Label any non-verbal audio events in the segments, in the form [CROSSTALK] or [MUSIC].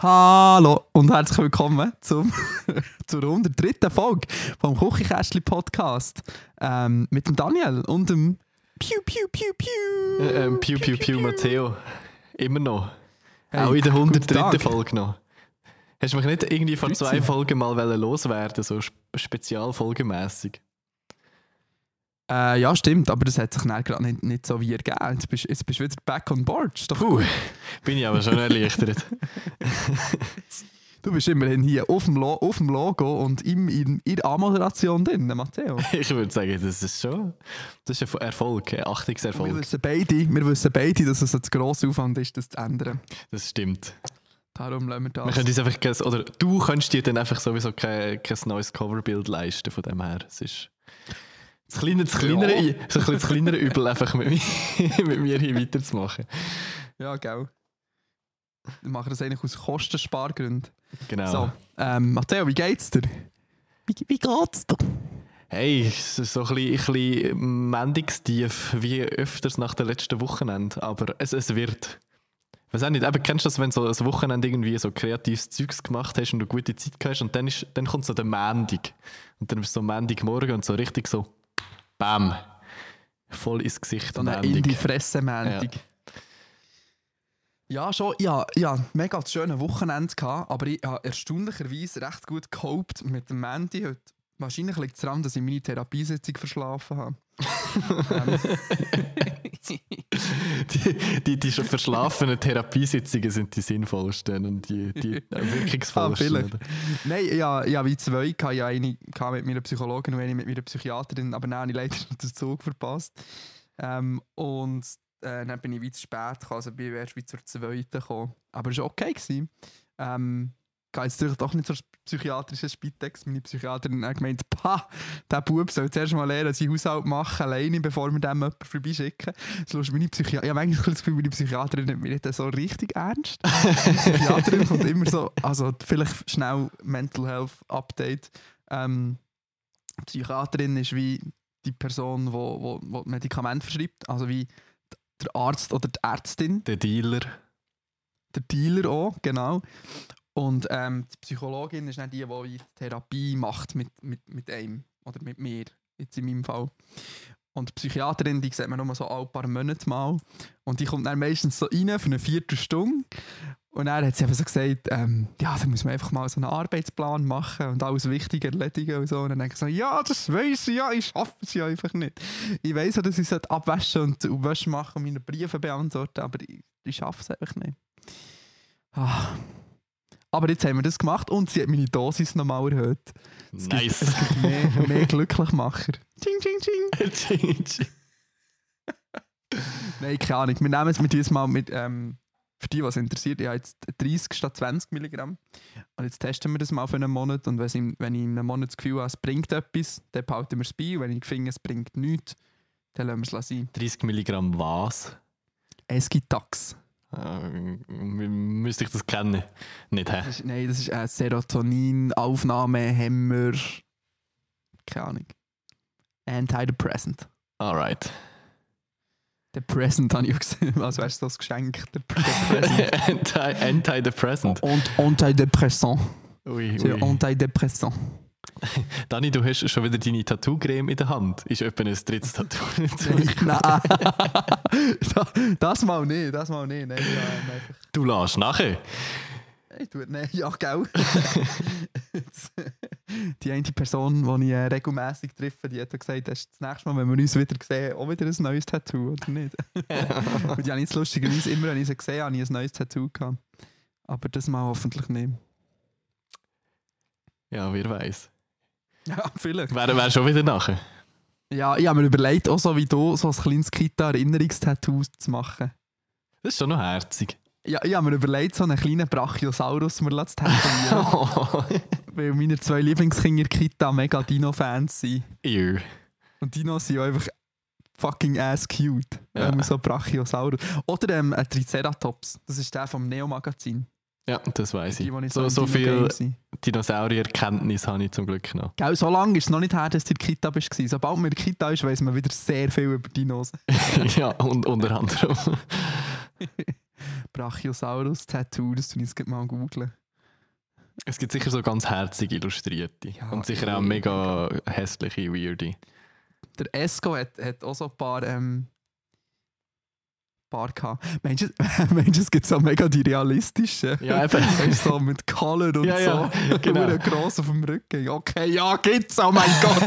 Hallo und herzlich willkommen zum, [LAUGHS] zur 103. Folge vom Küchenkästchen Podcast ähm, mit dem Daniel und dem Piu Piu Piu Piu. Äh, ähm, Piu Piu Piu Matteo. Immer noch. Hey, Auch in der guten 103. Tag. Folge noch. Hast du mich nicht irgendwie vor zwei Folgen mal wollen loswerden, so sp spezialfolgemässig? Äh, ja, stimmt, aber das hat sich dann gerade nicht, nicht so wie ergeben. Jetzt bist, jetzt bist du wieder back on board. Ist doch Puh, bin ich aber schon erleichtert. [LAUGHS] Du bist immerhin hier auf dem, Lo auf dem Logo und im, in, in der Anmoderation drin, Matteo. [LAUGHS] ich würde sagen, das ist schon das ist ein Erfolg, ein Wir Achtungserfolg. wissen, beide, wir wissen beide, dass es ein grosser Aufwand ist, das zu ändern. Das stimmt. Darum lassen wir Wir das. können uns einfach, oder du könntest dir dann einfach sowieso kein, kein neues Coverbild leisten von dem her. Es ist das kleinere, das kleinere, Ja. so ein bisschen das kleinere Übel, einfach mit mir, [LAUGHS] mit mir hier weiterzumachen. Ja, gell. Wir machen das eigentlich aus Kostenspargründen. Genau. So, ähm, Matteo, wie geht's dir? Wie, wie geht's dir? Hey, es ist so ein bisschen, ein bisschen Mendungstief, wie öfters nach dem letzten Wochenende, aber es, es wird. Ich weiß auch nicht, eben, kennst du das, wenn du so ein Wochenende irgendwie so kreatives Zeugs gemacht hast und du gute Zeit hast und dann, ist, dann kommt so der Mendig. Und dann bist du so Mendigmorgen und so richtig so BAM! Voll ins Gesicht. So eine in die Fresse Mendung. Ja. schon. Ja, ja, mega schöne Wochenende gehabt, aber ich habe erstaunlicherweise recht gut gehopt mit dem Mandy heute. Wahrscheinlich liegt es daran, dass ich meine Therapiesitzung verschlafen habe. Die, die, die schon verschlafenen Therapiesitzungen sind die sinnvollsten und die, die Ah, wirkungsvollsten. oder? Nein, ja, ja, wie zwei. Ich hatte ja eine mit meiner Psychologin und eine mit meiner Psychiaterin, aber dann habe ich leider den Zug verpasst. Ähm, und äh, dann bin ich wie zu spät gekommen, also bin ich erst wie zur zweiten gekommen. Aber es war okay. Gewesen. Ähm, gehe jetzt natürlich doch nicht zur psychiatrischen Spitex. Meine Psychiaterin hat gemeint, pah, der Bub soll zuerst mal lernen, seinen Haushalt machen, alleine, bevor wir dem jemanden vorbeischicken. Das ist meine Psychiaterin, ich habe manchmal das Gefühl, meine Psychiaterin nimmt mich nicht so richtig ernst. [LAUGHS] Die Psychiaterin kommt immer so, also vielleicht schnell Mental Health Update. Ähm, Psychiaterin ist wie die Person, die wo, wo, wo Medikamente verschreibt, also wie der Arzt oder die Ärztin, Der Dealer. der Dealer auch, genau. Und ähm, die Psychologin ist nicht die, die Therapie macht mit, mit, mit einem oder mit mir, jetzt in meinem Fall. Und die Psychiaterin, die sieht man nur so alle paar Monate mal. Und die kommt dann meistens so rein für eine Viertelstunde. Und dann hat sie eben so gesagt, ähm, ja, da muss man einfach mal so einen Arbeitsplan machen und alles Wichtige erledigen und so. Und dann denke ich so, ja, das weiß ich ja, ich schaffe es ja einfach nicht. Ich weiß ja, dass ich abwaschen und, und Wäsche machen und meine Briefe beantworten, aber ich, ich schaffe es einfach nicht. Ah. Aber jetzt haben wir das gemacht und sie hat meine Dosis nochmal erhöht. Es gibt- Nice. Es gibt mehr, mehr Glücklichmacher. Ching, ching, ching. [LAUGHS] Nein, keine Ahnung. Wir nehmen es mit diesem Mal mit, ähm, für die, was interessiert, ich habe jetzt 30 statt 20 Milligramm. Und jetzt testen wir das mal für einen Monat. Und wenn ich, wenn ich in einem Monat das Gefühl habe, es bringt etwas, dann behalten wir es bei. Und wenn ich finde, es bringt nichts, dann lassen wir es sein. 30 Milligramm was? Esgitax. Äh, müsste ich das kennen? Nicht, hä? Das ist, nein, das ist ein Serotonin-Aufnahmehemmer. Keine Ahnung. Antidepressant. Alright. Depressant [LAUGHS] habe ich auch gesehen. Also wärst du das Geschenk? Der. [LAUGHS] Anti Antidepressant. Und Antidepressant. Ui, ui. Antidepressant. [LAUGHS] Dani, du hast schon wieder deine Tattoo-Creme in der Hand. Ist etwa ein drittes Tattoo? [LAUGHS] Nein. [LAUGHS] Da- das mal nicht, das mal nicht. Nein, einfach. du lässt nachher. Ich tue, nein, ja, gell. die eine Person, die ich äh, regelmäßig treffe, die hat gesagt, das ist das nächste Mal, wenn wir uns wieder sehen, auch wieder ein neues Tattoo, oder nicht? Und die habe ich jetzt lustigerweise immer, wenn ich sie gesehen habe, habe ich ein neues Tattoo gehabt. Aber das mal hoffentlich nicht. Ja, wer weiß. [LAUGHS] Ja, vielleicht. Wäre wär schon wieder nachher. Ja, ich habe mir überlegt, auch so wie du, so ein kleines Kita-Erinnerungstattoo zu machen. Das ist schon noch herzig. Ja, ich habe mir überlegt, so einen kleinen Brachiosaurus mir zu tätowieren. [LAUGHS] weil meine zwei Lieblingskinder in der Kita mega Dino-Fans sind. Ew. Und Dinos sind ja einfach fucking ass cute. Ja. Ähm, so Brachiosaurus. Oder ähm, ein Triceratops. Das ist der vom Neo-Magazin. Ja, das weiß ich. Die So, so viel. Dinosaurier-Kenntnis habe ich zum Glück noch. Gell, so lange ist es noch nicht her, dass du in der Kita bist. Sobald man in der Kita ist, weiss man wieder sehr viel über Dinos. [LAUGHS] ja, und unter anderem. [LAUGHS] Brachiosaurus Tattoo, das ich jetzt mal googeln. Es gibt sicher so ganz herzig illustrierte. Ja, und sicher auch mega hässliche, weirde. Der Esco hat, hat auch so ein paar. Ähm, paar gehabt. Meinst du, [LAUGHS] meinst es gibt so mega die realistischen? Ja, eben. [LAUGHS] Weißt du, so mit Color und Ja, ja, so. [LAUGHS] genau. Hure gross auf dem Rücken. Okay, ja, gibt's, oh mein Gott.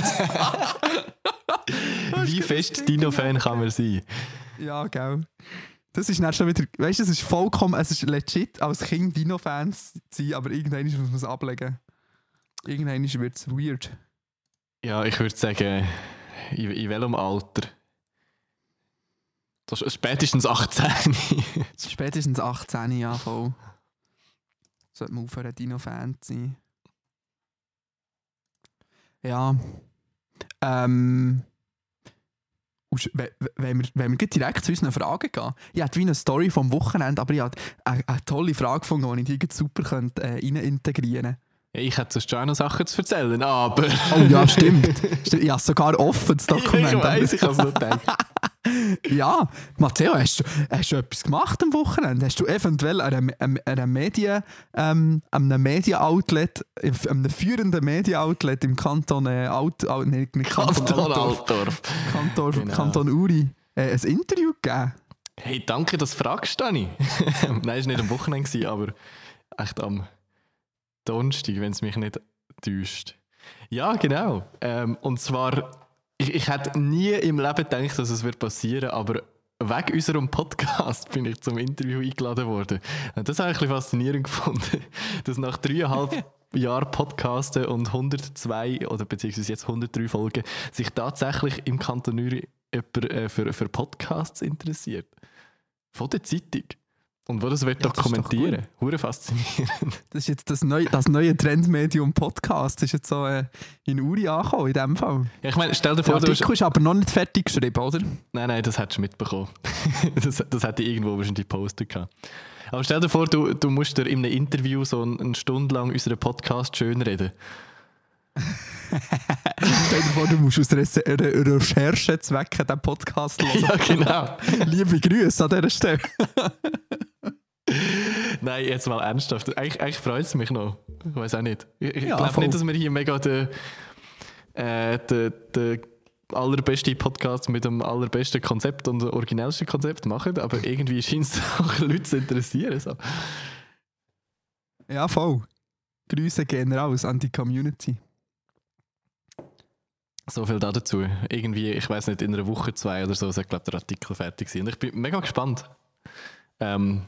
Wie fest Dino-Fan kann man sein? ja, gell. Das ist dann schon wieder, weißt du, es ist vollkommen, es ist legit als Kind Dino-Fans zu sein, aber irgendwann muss man es ablegen. Irgendwann wird es weird. Ja, ich würde sagen, in, in welchem Alter? Das ist spätestens 18. [LAUGHS] Spätestens 18 Jahre voll. Sollte man aufhören, Dino-Fan zu sein. Ja. Ähm. Wenn wir, wenn wir direkt zu unseren Fragen gehen. Ich hatte wie eine Story vom Wochenende, aber ich habe eine, eine tolle Frage gefunden, die ich die super könnte, äh, rein integrieren ich hätte sonst schon noch Sachen zu erzählen, aber. Oh ja, stimmt. stimmt. Ich habe sogar offen, das [LAUGHS] Dokument. ich weiß, ich habe es nicht gedacht. Ja, Matteo, hast du, hast du etwas gemacht am Wochenende? Hast du eventuell an einem, einem, einem Medien, ähm, einem Media-Outlet, einem führenden Media-Outlet im Kanton äh, Alt, Alt, nee, Kanton, Kanton Altdorf. Kanton, Genau. Kanton Uri äh, ein Interview gegeben? Hey, danke, dass du fragst, Dani. [LAUGHS] Nein, es war nicht am Wochenende, aber echt am Donnerstag, wenn es mich nicht täuscht. Ja, genau. Ähm, und zwar, ich, ich hätte nie im Leben gedacht, dass es wird passieren aber wegen unserem Podcast [LAUGHS] bin ich zum Interview eingeladen worden. Und das habe ich ein bisschen faszinierend gefunden, [LAUGHS] dass nach dreieinhalb [LAUGHS] Jahren Podcasten und 102 oder beziehungsweise jetzt 103 Folgen sich tatsächlich im Kanton Uri jemand äh, für, für Podcasts interessiert. Von der Zeitung. Und wo das wird Ja, das doch dokumentieren. Hure faszinierend. Das ist jetzt das neue, das neue Trendmedium Podcast. Das ist jetzt so äh, in Uri angekommen, in dem Fall. Ja, ich meine, stell dir Der vor, du hast, Artikel ist aber noch nicht fertig geschrieben, oder? Nein, nein, das hättest du mitbekommen. [LAUGHS] das, das hätte ich irgendwo wahrscheinlich gepostet gehabt. Aber stell dir vor, du, du musst dir in einem Interview so eine, Stunde lang unseren Podcast schönreden. [LAUGHS] Stell dir vor, du musst aus Re Re Recherchezwecken diesen Podcast [LAUGHS] hören. ja, genau. Liebe Grüße an dieser Stelle. [LAUGHS] Nein, jetzt mal ernsthaft. Eigentlich, eigentlich freut es mich noch. Ich weiß auch nicht. Ich, ich Ja, glaube nicht, dass wir hier mega den, äh, den, den allerbesten Podcast mit dem allerbesten Konzept und dem originellsten Konzept machen, aber irgendwie scheint es auch [LAUGHS] Leute zu interessieren. So. Ja, voll. Grüße gehen raus an die Community. So viel da dazu. Irgendwie, ich weiß nicht, in einer Woche, zwei oder so, ist, glaube der Artikel fertig gewesen. Und ich bin mega gespannt, ähm,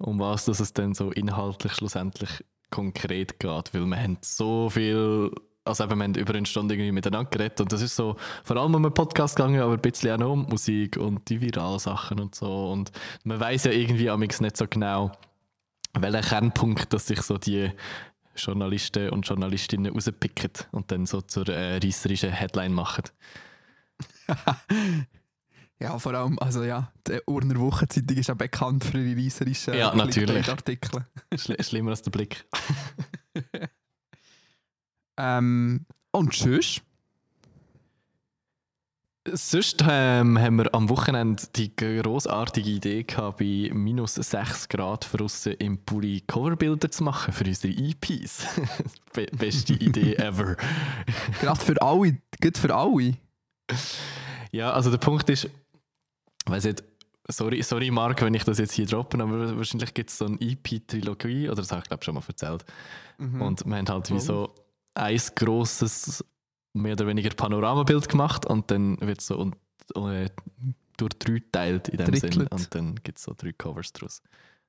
um was dass es dann so inhaltlich schlussendlich konkret geht. Weil wir haben so viel, also eben, wir haben über eine Stunde irgendwie miteinander geredet und das ist so vor allem um einen Podcast gegangen, aber ein bisschen auch noch um Musik und die Viralsachen und so. Und man weiß ja irgendwie amigs nicht so genau, welcher Kernpunkt, dass sich so die Journalisten und Journalistinnen rauspicken und dann so zur äh, reisserischen Headline machen. [LAUGHS] Ja, vor allem, also ja, die Urner Wochenzeitung ist ja bekannt für ihre reißerischen Ja, natürlich. [LAUGHS] Artikel. Schli schlimmer als der Blick. [LAUGHS] Ähm, und tschüss. Sonst ähm, haben wir am Wochenende die großartige Idee gehabt, bei minus 6 Grad draussen im Pulli Coverbilder zu machen für unsere EPs. [LAUGHS] Be beste Idee ever. Gerade für alle, gut für alle. Ja, also der Punkt ist, weiß nicht, sorry, sorry Marc, wenn ich das jetzt hier droppe, aber wahrscheinlich gibt es so eine EP-Trilogie, oder das habe ich glaube schon mal erzählt. Mhm. Und wir haben halt wie so ein grosses, mehr oder weniger Panoramabild gemacht und dann wird es so und, äh, durch drei teilt in dem Sinn Drittelt. und dann gibt es so drei Covers draus.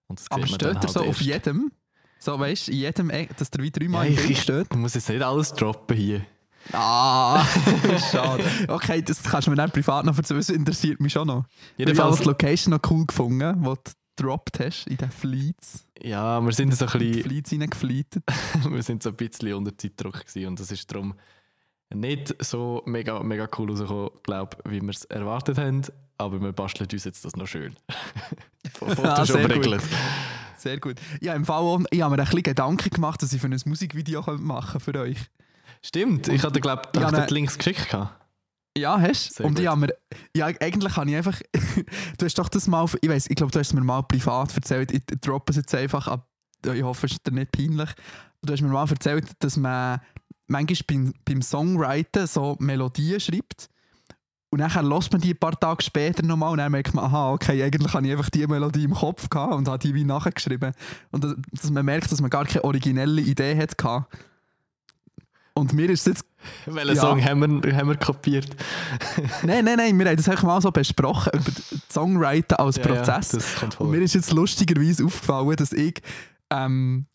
Und das Aber steht er halt so auf jedem? So, weißt du, in jedem, Eck, dass der wie Ja, dreimal im ich, ich, steht? ich muss jetzt nicht alles droppen hier. Ah, [LAUGHS] schade. Okay, das kannst du mir dann privat noch erzählen, das interessiert mich schon noch. Ich habe Jedenfalls, die Location noch cool gefunden, die du gedroppt hast in den Fleets. Ja, wir sind so ein bisschen, Fleets [LAUGHS] wir sind so ein bisschen unter Zeitdruck gewesen und das ist darum nicht so mega, mega cool rausgekommen, glaube wie wir es erwartet haben. Aber wir basteln uns jetzt das noch schön. [LAUGHS] Ah, Photoshop sehr gut. regelt. Sehr gut. Ja, im Fall auch, ich habe mir ein bisschen Gedanken gemacht, dass ich für ein Musikvideo machen könnte für euch. Stimmt, ich hatte, glaube ich, ne- die Links geschickt. gehabt. Ja, hast du? Und ich habe mir, ja, eigentlich habe ich einfach, [LAUGHS] du hast doch das mal, ich weiß, ich glaube, du hast mir mal privat erzählt, ich droppe es jetzt einfach ab, ich hoffe, es ist dir nicht peinlich. Du hast mir mal erzählt, dass man manchmal beim, beim Songwriten so Melodien schreibt und dann hört man die ein paar Tage später nochmal und dann merkt man, aha, okay, eigentlich habe ich einfach die Melodie im Kopf gehabt und habe die wie nachgeschrieben. Und dass, man merkt, dass man gar keine originelle Idee hat gehabt. Und mir ist es jetzt [LAUGHS] Welchen Ja. Song haben wir, haben wir kopiert? [LAUGHS] Nein, nein, nein, wir haben das einfach mal so besprochen, über Songwriting als Ja, ja, Prozess. das kommt und mir ist jetzt lustigerweise aufgefallen, dass ich, ähm,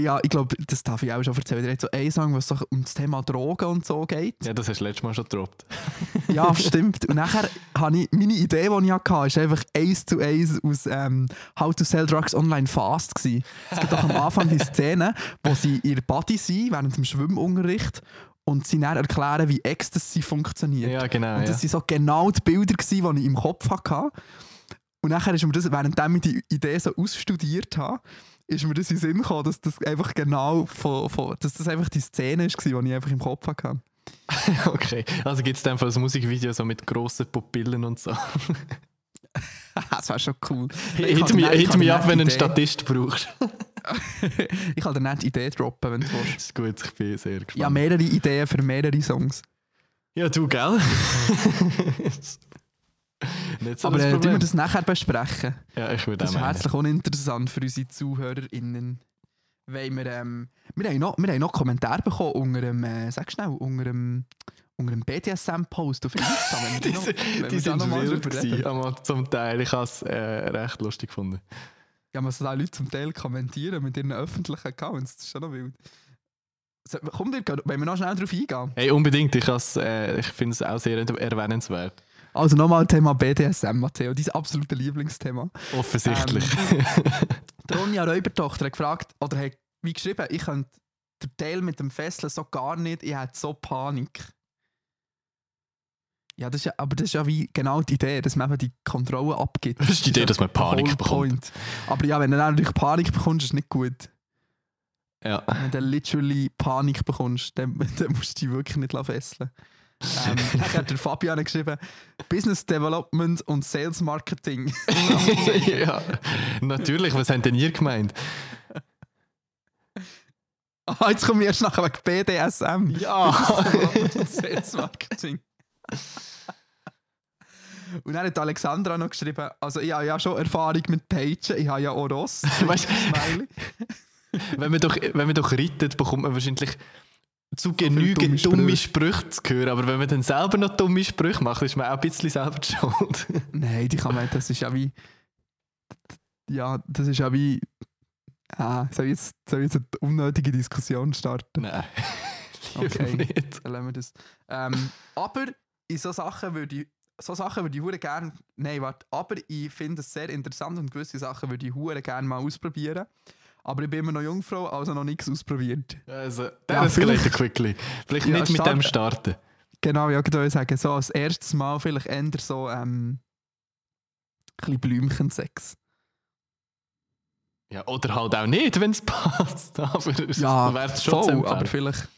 ja, ich glaube, das darf ich auch schon erzählen. Er hat so einen Song, was so um das Thema Drogen und so geht. Ja, das hast du letztes Mal schon gedroppt. [LAUGHS] Ja, stimmt. Und nachher habe ich, meine Idee, die ich hatte, ist einfach eins zu eins aus ähm, How to Sell Drugs Online Fast gewesen. Es gibt doch am Anfang die Szene, wo sie ihr Body sind, während dem Schwimmunterricht, und sie dann erklären, wie Ecstasy funktioniert. Ja, genau. Und Ja. das waren so genau die Bilder, gewesen, die ich im Kopf hatte. Und nachher ist mir das, während ich die Idee so ausstudiert habe, ist mir das in den Sinn gekommen, dass das einfach genau von, von, dass das einfach die Szene ist, die ich einfach im Kopf hatte. [LAUGHS] Okay, also gibt es einfach ein Musikvideo so mit grossen Pupillen und so. [LAUGHS] das wäre schon cool. Hit mich, ich hit mich ab, wenn du einen Statist brauchst. [LAUGHS] ich kann dir nicht die Idee droppen, wenn du willst. Das ist gut, ich bin sehr Ja, gespannt. mehrere Ideen für mehrere Songs. Ja, du, gell? Nicht so Aber das äh, tun wir das nachher besprechen. Ja, ich würde Das ist herzlich uninteressant für unsere ZuhörerInnen. Weil wir, ähm, wir, haben noch, wir haben noch Kommentare bekommen unter dem, äh, sag schnell, unter dem, unter dem BDSM-Post auf Insta. Wenn die noch- wenn die sind noch mal wild drüber reden. zum Teil. Ich habe es äh, recht lustig gefunden. Ja, man soll auch Leute zum Teil kommentieren mit ihren öffentlichen Accounts. Das ist schon noch wild. So, Komm, dir, wenn wir noch schnell darauf eingehen. Hey, unbedingt. Ich, äh, ich finde es auch sehr erwähnenswert. Also nochmal Thema BDSM, Matteo, dein absolutes Lieblingsthema. Offensichtlich. Die [LAUGHS] Ronja Räubertochter hat gefragt, oder hat wie geschrieben, ich könnte den Teil mit dem Fesseln so gar nicht, ich hätte so Panik. Ja, das ist ja, aber das ist ja wie genau die Idee, dass man eben die Kontrolle abgibt. Das ist die Idee, ja dass man Panik bekommt. Aber ja, wenn du dann natürlich Panik bekommst, ist es nicht gut. ja. Wenn du literally Panik bekommst, dann, [LAUGHS] dann musst du dich wirklich nicht fesseln ähm, [LAUGHS] hat der Fabian geschrieben, Business Development und Sales Marketing. [LAUGHS] ja. Natürlich, was habt denn ihr gemeint? [LAUGHS] Ah, jetzt komme ich erst nachher wegen BDSM. Ja! Sales Marketing. Und dann hat Alexandra noch geschrieben, also ich habe ja schon Erfahrung mit Pagen, ich habe ja auch Ross. Weißt- wenn, man doch, wenn man doch reitet, bekommt man wahrscheinlich zu genügend dumme dumme Sprüche zu hören. Aber wenn man dann selber noch dumme Sprüche macht, ist man auch ein bisschen selber [LAUGHS] schuld. Nein, die kann man, das ist ja wie, ja, das ist ja wie, ah, soll ich jetzt, soll ich jetzt eine unnötige Diskussion starten? Nein. [LAUGHS] Okay. Nicht. Dann lassen wir das. Ähm, aber in so Sachen würde ich, so Sachen würde ich hure gerne, nein, warte, aber ich finde es sehr interessant und gewisse Sachen würde ich hure gerne mal ausprobieren. Aber ich bin immer noch Jungfrau, also noch nichts ausprobiert. Also, Ja, dann escalated vielleicht- quickly. Vielleicht Ja, nicht mit dem starten. Genau, ja, ich würde sagen, so als erstes Mal vielleicht eher so ähm, ein bisschen Blümchensex. Ja, oder halt auch nicht, wenn es [LAUGHS] passt. Aber es Ja, wäre es schon voll, aber vielleicht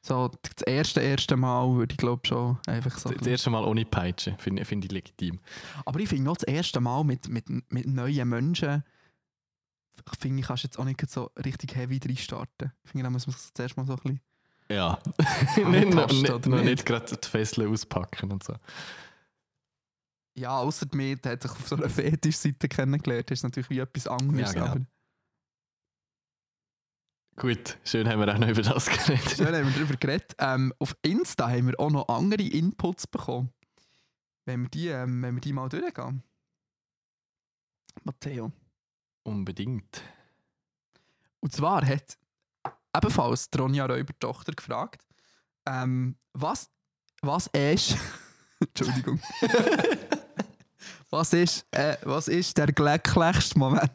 so das erste, erste Mal würde ich glaube schon einfach so. Das erste Mal ohne Peitsche finde find ich legitim. Aber ich finde auch das erste Mal mit, mit, mit neuen Menschen, finde ich, kannst du jetzt auch nicht so richtig heavy drin starten. Ich finde, da muss man sich zuerst mal so ein bisschen. Ja. [LAUGHS] nicht, noch, nicht, noch nicht? gerade die Fesseln auspacken und so. Ja, außer mir, der hat sich auf so einer Fetischseite kennengelernt, das ist natürlich wie etwas anderes. Ja, genau. Gut, schön haben wir auch noch über das geredet. schön haben wir darüber geredet. Ähm, auf Insta haben wir auch noch andere Inputs bekommen. Wenn wir die, ähm, wenn wir die mal durchgehen. Matteo. Unbedingt. Und zwar hat ebenfalls die Ronja Räuber-Tochter gefragt, ähm, was, was ist. [LAUGHS] Entschuldigung. [LAUGHS] Was ist, äh, was ist der glücklichste Moment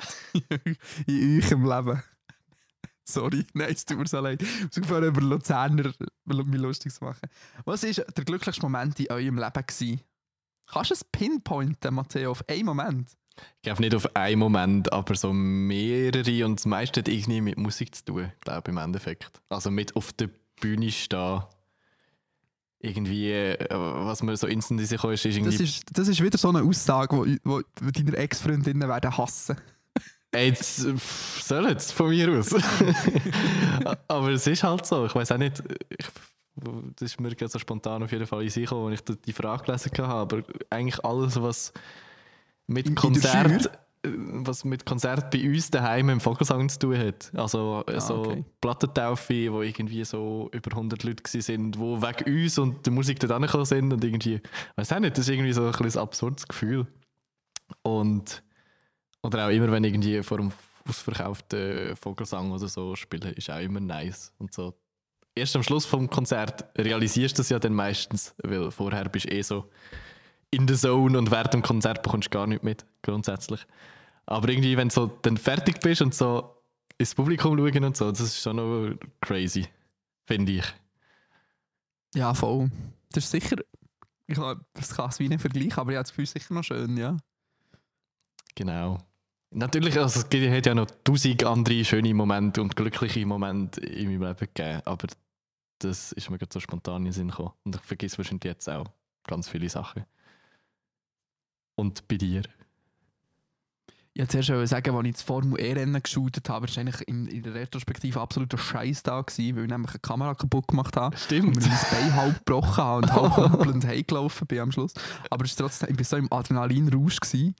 in eurem Leben? Sorry, [LAUGHS] nein, es tut mir so leid. Ich muss aufhören, über Luzerner mich lustig zu machen. Was war der glücklichste Moment in eurem Leben? Gewesen? Kannst du es pinpointen, Matteo, auf einen Moment? Ich glaube nicht auf einen Moment, aber so mehrere und das meiste hat irgendwie mit Musik zu tun, glaube ich, im Endeffekt. Also mit auf der Bühne stehen. Irgendwie, äh, was mir so instant in sich kommt, ist irgendwie... Das ist, das ist wieder so eine Aussage, die wo, wo deine Ex-Freundinnen werden hassen. Ey, jetzt soll jetzt von mir aus. [LAUGHS] aber es ist halt so. Ich weiß auch nicht. Ich, das ist mir so spontan auf jeden Fall in sich gekommen, als ich die Frage gelesen habe. Aber eigentlich alles, was mit In- in Konzert, Schule? äh, was mit Konzert bei uns daheim im Vogelsang zu tun hat. Also äh, Ah, so okay. Plattentaufe, wo irgendwie so über 100 Leute gewesen sind, wo wegen uns und der Musik dort angekommen sind und irgendwie, weiß auch nicht, das ist irgendwie so ein, bisschen ein absurdes Gefühl. Und oder auch immer, wenn irgendwie vor einem ausverkauften Vogelsang oder so spielen, ist auch immer nice. Und so. Erst am Schluss vom Konzert realisierst du das ja dann meistens, weil vorher bist du eh so in der Zone und während dem Konzert bekommst du gar nicht mit, grundsätzlich. Aber irgendwie, wenn du so dann fertig bist und so ins Publikum schauen und so, das ist schon noch crazy, finde ich. Ja, voll. Das ist sicher. Ich kann, das kann es wie nicht vergleichen, aber ich habe das Gefühl, ist sicher noch schön, ja. Genau. Natürlich, also es gibt- hat ja noch tausend andere schöne Momente und glückliche Momente in meinem Leben gegeben, aber das ist mir gerade so spontan in den Sinn gekommen. Und ich vergesse wahrscheinlich jetzt auch ganz viele Sachen. Und bei dir? Ich wollte zuerst wollte sagen, als ich das Formel E-Rennen geshootet habe, war eigentlich in, in der Retrospektive absoluter Scheiß da, gewesen, weil ich nämlich eine Kamera kaputt gemacht habe. Und Stimmt. mir mein Bein halb gebrochen habe und halb humpelnd heimgelaufen bin am Schluss. Aber es ist trotzdem, ich war so im Adrenalinrausch. Gewesen.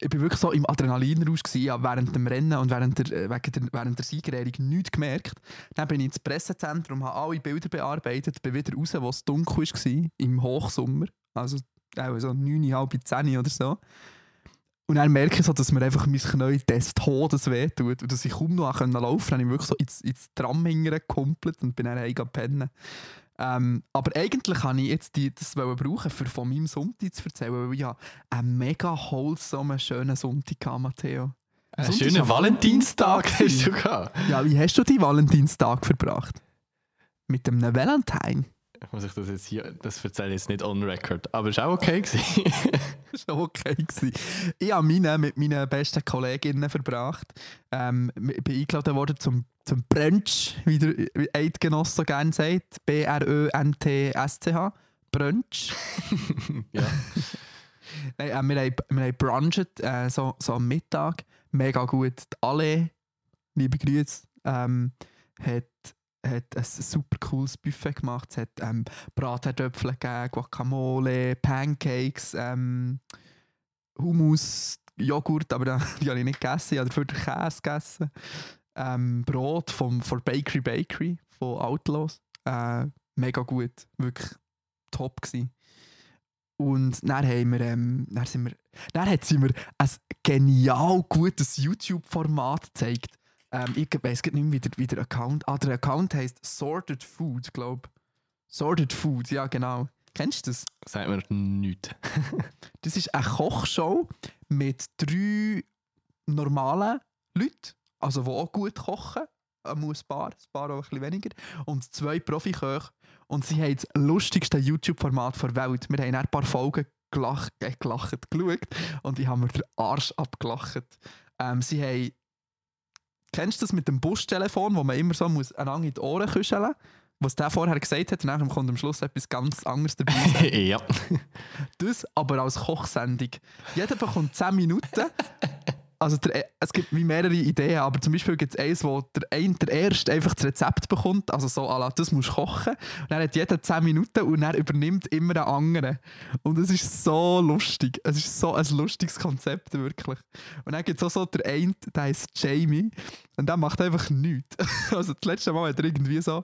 Ich bin wirklich so im Adrenalinrausch gewesen, ja, während dem Rennen und während der, äh, wegen der, während der Siegerehrung nichts gemerkt. Dann bin ich ins Pressezentrum, habe alle Bilder bearbeitet, bin wieder raus, wo es dunkel war, im Hochsommer. Also auch so 9, halb 10 oder so. Und dann merke ich so, dass mir einfach mein Knie des Todes wehtut und dass ich kaum noch laufen konnte. Dann habe ich wirklich so ins, ins Tram hingekumpelt und bin dann heim pennen. Ähm, aber eigentlich kann ich jetzt die, das brauchen, um von meinem Sonntag zu erzählen, weil ich einen mega wholesome, schönen Sonntag hatte, Matteo. Einen schönen Valentinstag hast du gehabt. Ja, wie hast du deinen Valentinstag verbracht? Mit einem Valentine? Muss ich das jetzt hier, das erzähle ich jetzt nicht on record, aber es war auch okay. Das [LAUGHS] war okay. Gewesen. Ich habe meine mit meinen besten Kolleginnen verbracht. Ähm, ich bin eingeladen worden zum, zum Brunch, wie der Eidgenoss so gerne sagt. B-R-Ö-N-T-S-C-H. Brunch. [LAUGHS] ja. Nein, äh, wir, haben, wir haben brunchet, äh, so, so am Mittag. Mega gut. Die Alle, liebe Grüße, ähm, hat, hat ein super cooles Buffet gemacht. Es hat ähm, Bratherdöpfel gegeben, Guacamole, Pancakes, ähm, Hummus, Joghurt, aber [LAUGHS] da- die habe ich nicht gegessen. Ich habe dafür den Käse gegessen. Ähm, Brot vom, von Bakery Bakery von Outlaws. Äh, mega gut. Wirklich top gewesen. Und dann, haben wir, ähm, dann, sind wir, dann hat sie mir ein genial gutes YouTube-Format gezeigt. Ähm, ich weiß nicht mehr, wie der, wie der Account... Ah, der Account heisst Sorted Food, glaube ich. Sorted Food, ja genau. Kennst du das? Sagt mir nichts. [LAUGHS] Das ist eine Kochshow mit drei normalen Leuten, also die auch gut kochen. Ein paar, ein paar auch ein bisschen weniger. Und zwei Profiköche. Und sie haben das lustigste YouTube-Format der Welt. Wir haben ein paar Folgen gelacht, äh, gelacht geschaut und ich habe mir den Arsch abgelacht. Ähm, sie haben. Kennst du das mit dem Bustelefon, wo man immer so muss einander in die Ohren kuscheln muss? Was der vorher gesagt hat, dann kommt am Schluss etwas ganz anderes dabei. [LAUGHS] ja. Das aber als Kochsendung. Jeder bekommt 10 Minuten. [LAUGHS] Also der, es gibt wie mehrere Ideen, aber zum Beispiel gibt es eins, wo der, ein, der Erste einfach das Rezept bekommt, also so, à la, das musst du kochen. Und dann hat jeder 10 Minuten und er übernimmt immer einen anderen. Und es ist so lustig. Es ist so ein lustiges Konzept, wirklich. Und dann gibt es auch so der eine, der heißt Jamie, und der macht einfach nichts. [LAUGHS] Also das letzte Mal hat er irgendwie so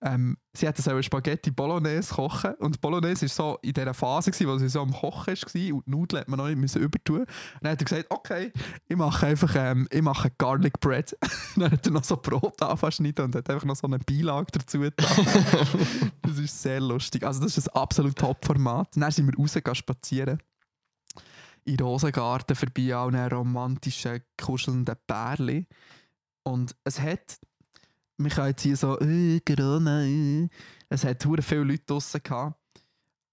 ähm, sie hatte so Spaghetti Bolognese kochen und Bolognese war so in dieser Phase, gewesen, wo sie so am Kochen war und die Nudeln hat man noch nicht müssen übertun. Und dann hat er gesagt, okay, ich mache einfach ähm, ich mache Garlic Bread. [LAUGHS] dann hat er noch so Brot angeschnitten und hat einfach noch so eine Beilage dazu getan. [LAUGHS] das ist sehr lustig. Also das ist ein absolut Top-Format. Dann sind wir rausgegangen spazieren. in den Rosengarten vorbei an einem romantischen, kuschelnden Pärchen. Und es hat, wir können jetzt hier so, äh, Corona, äh. es hat hure viele Leute draussen gehabt.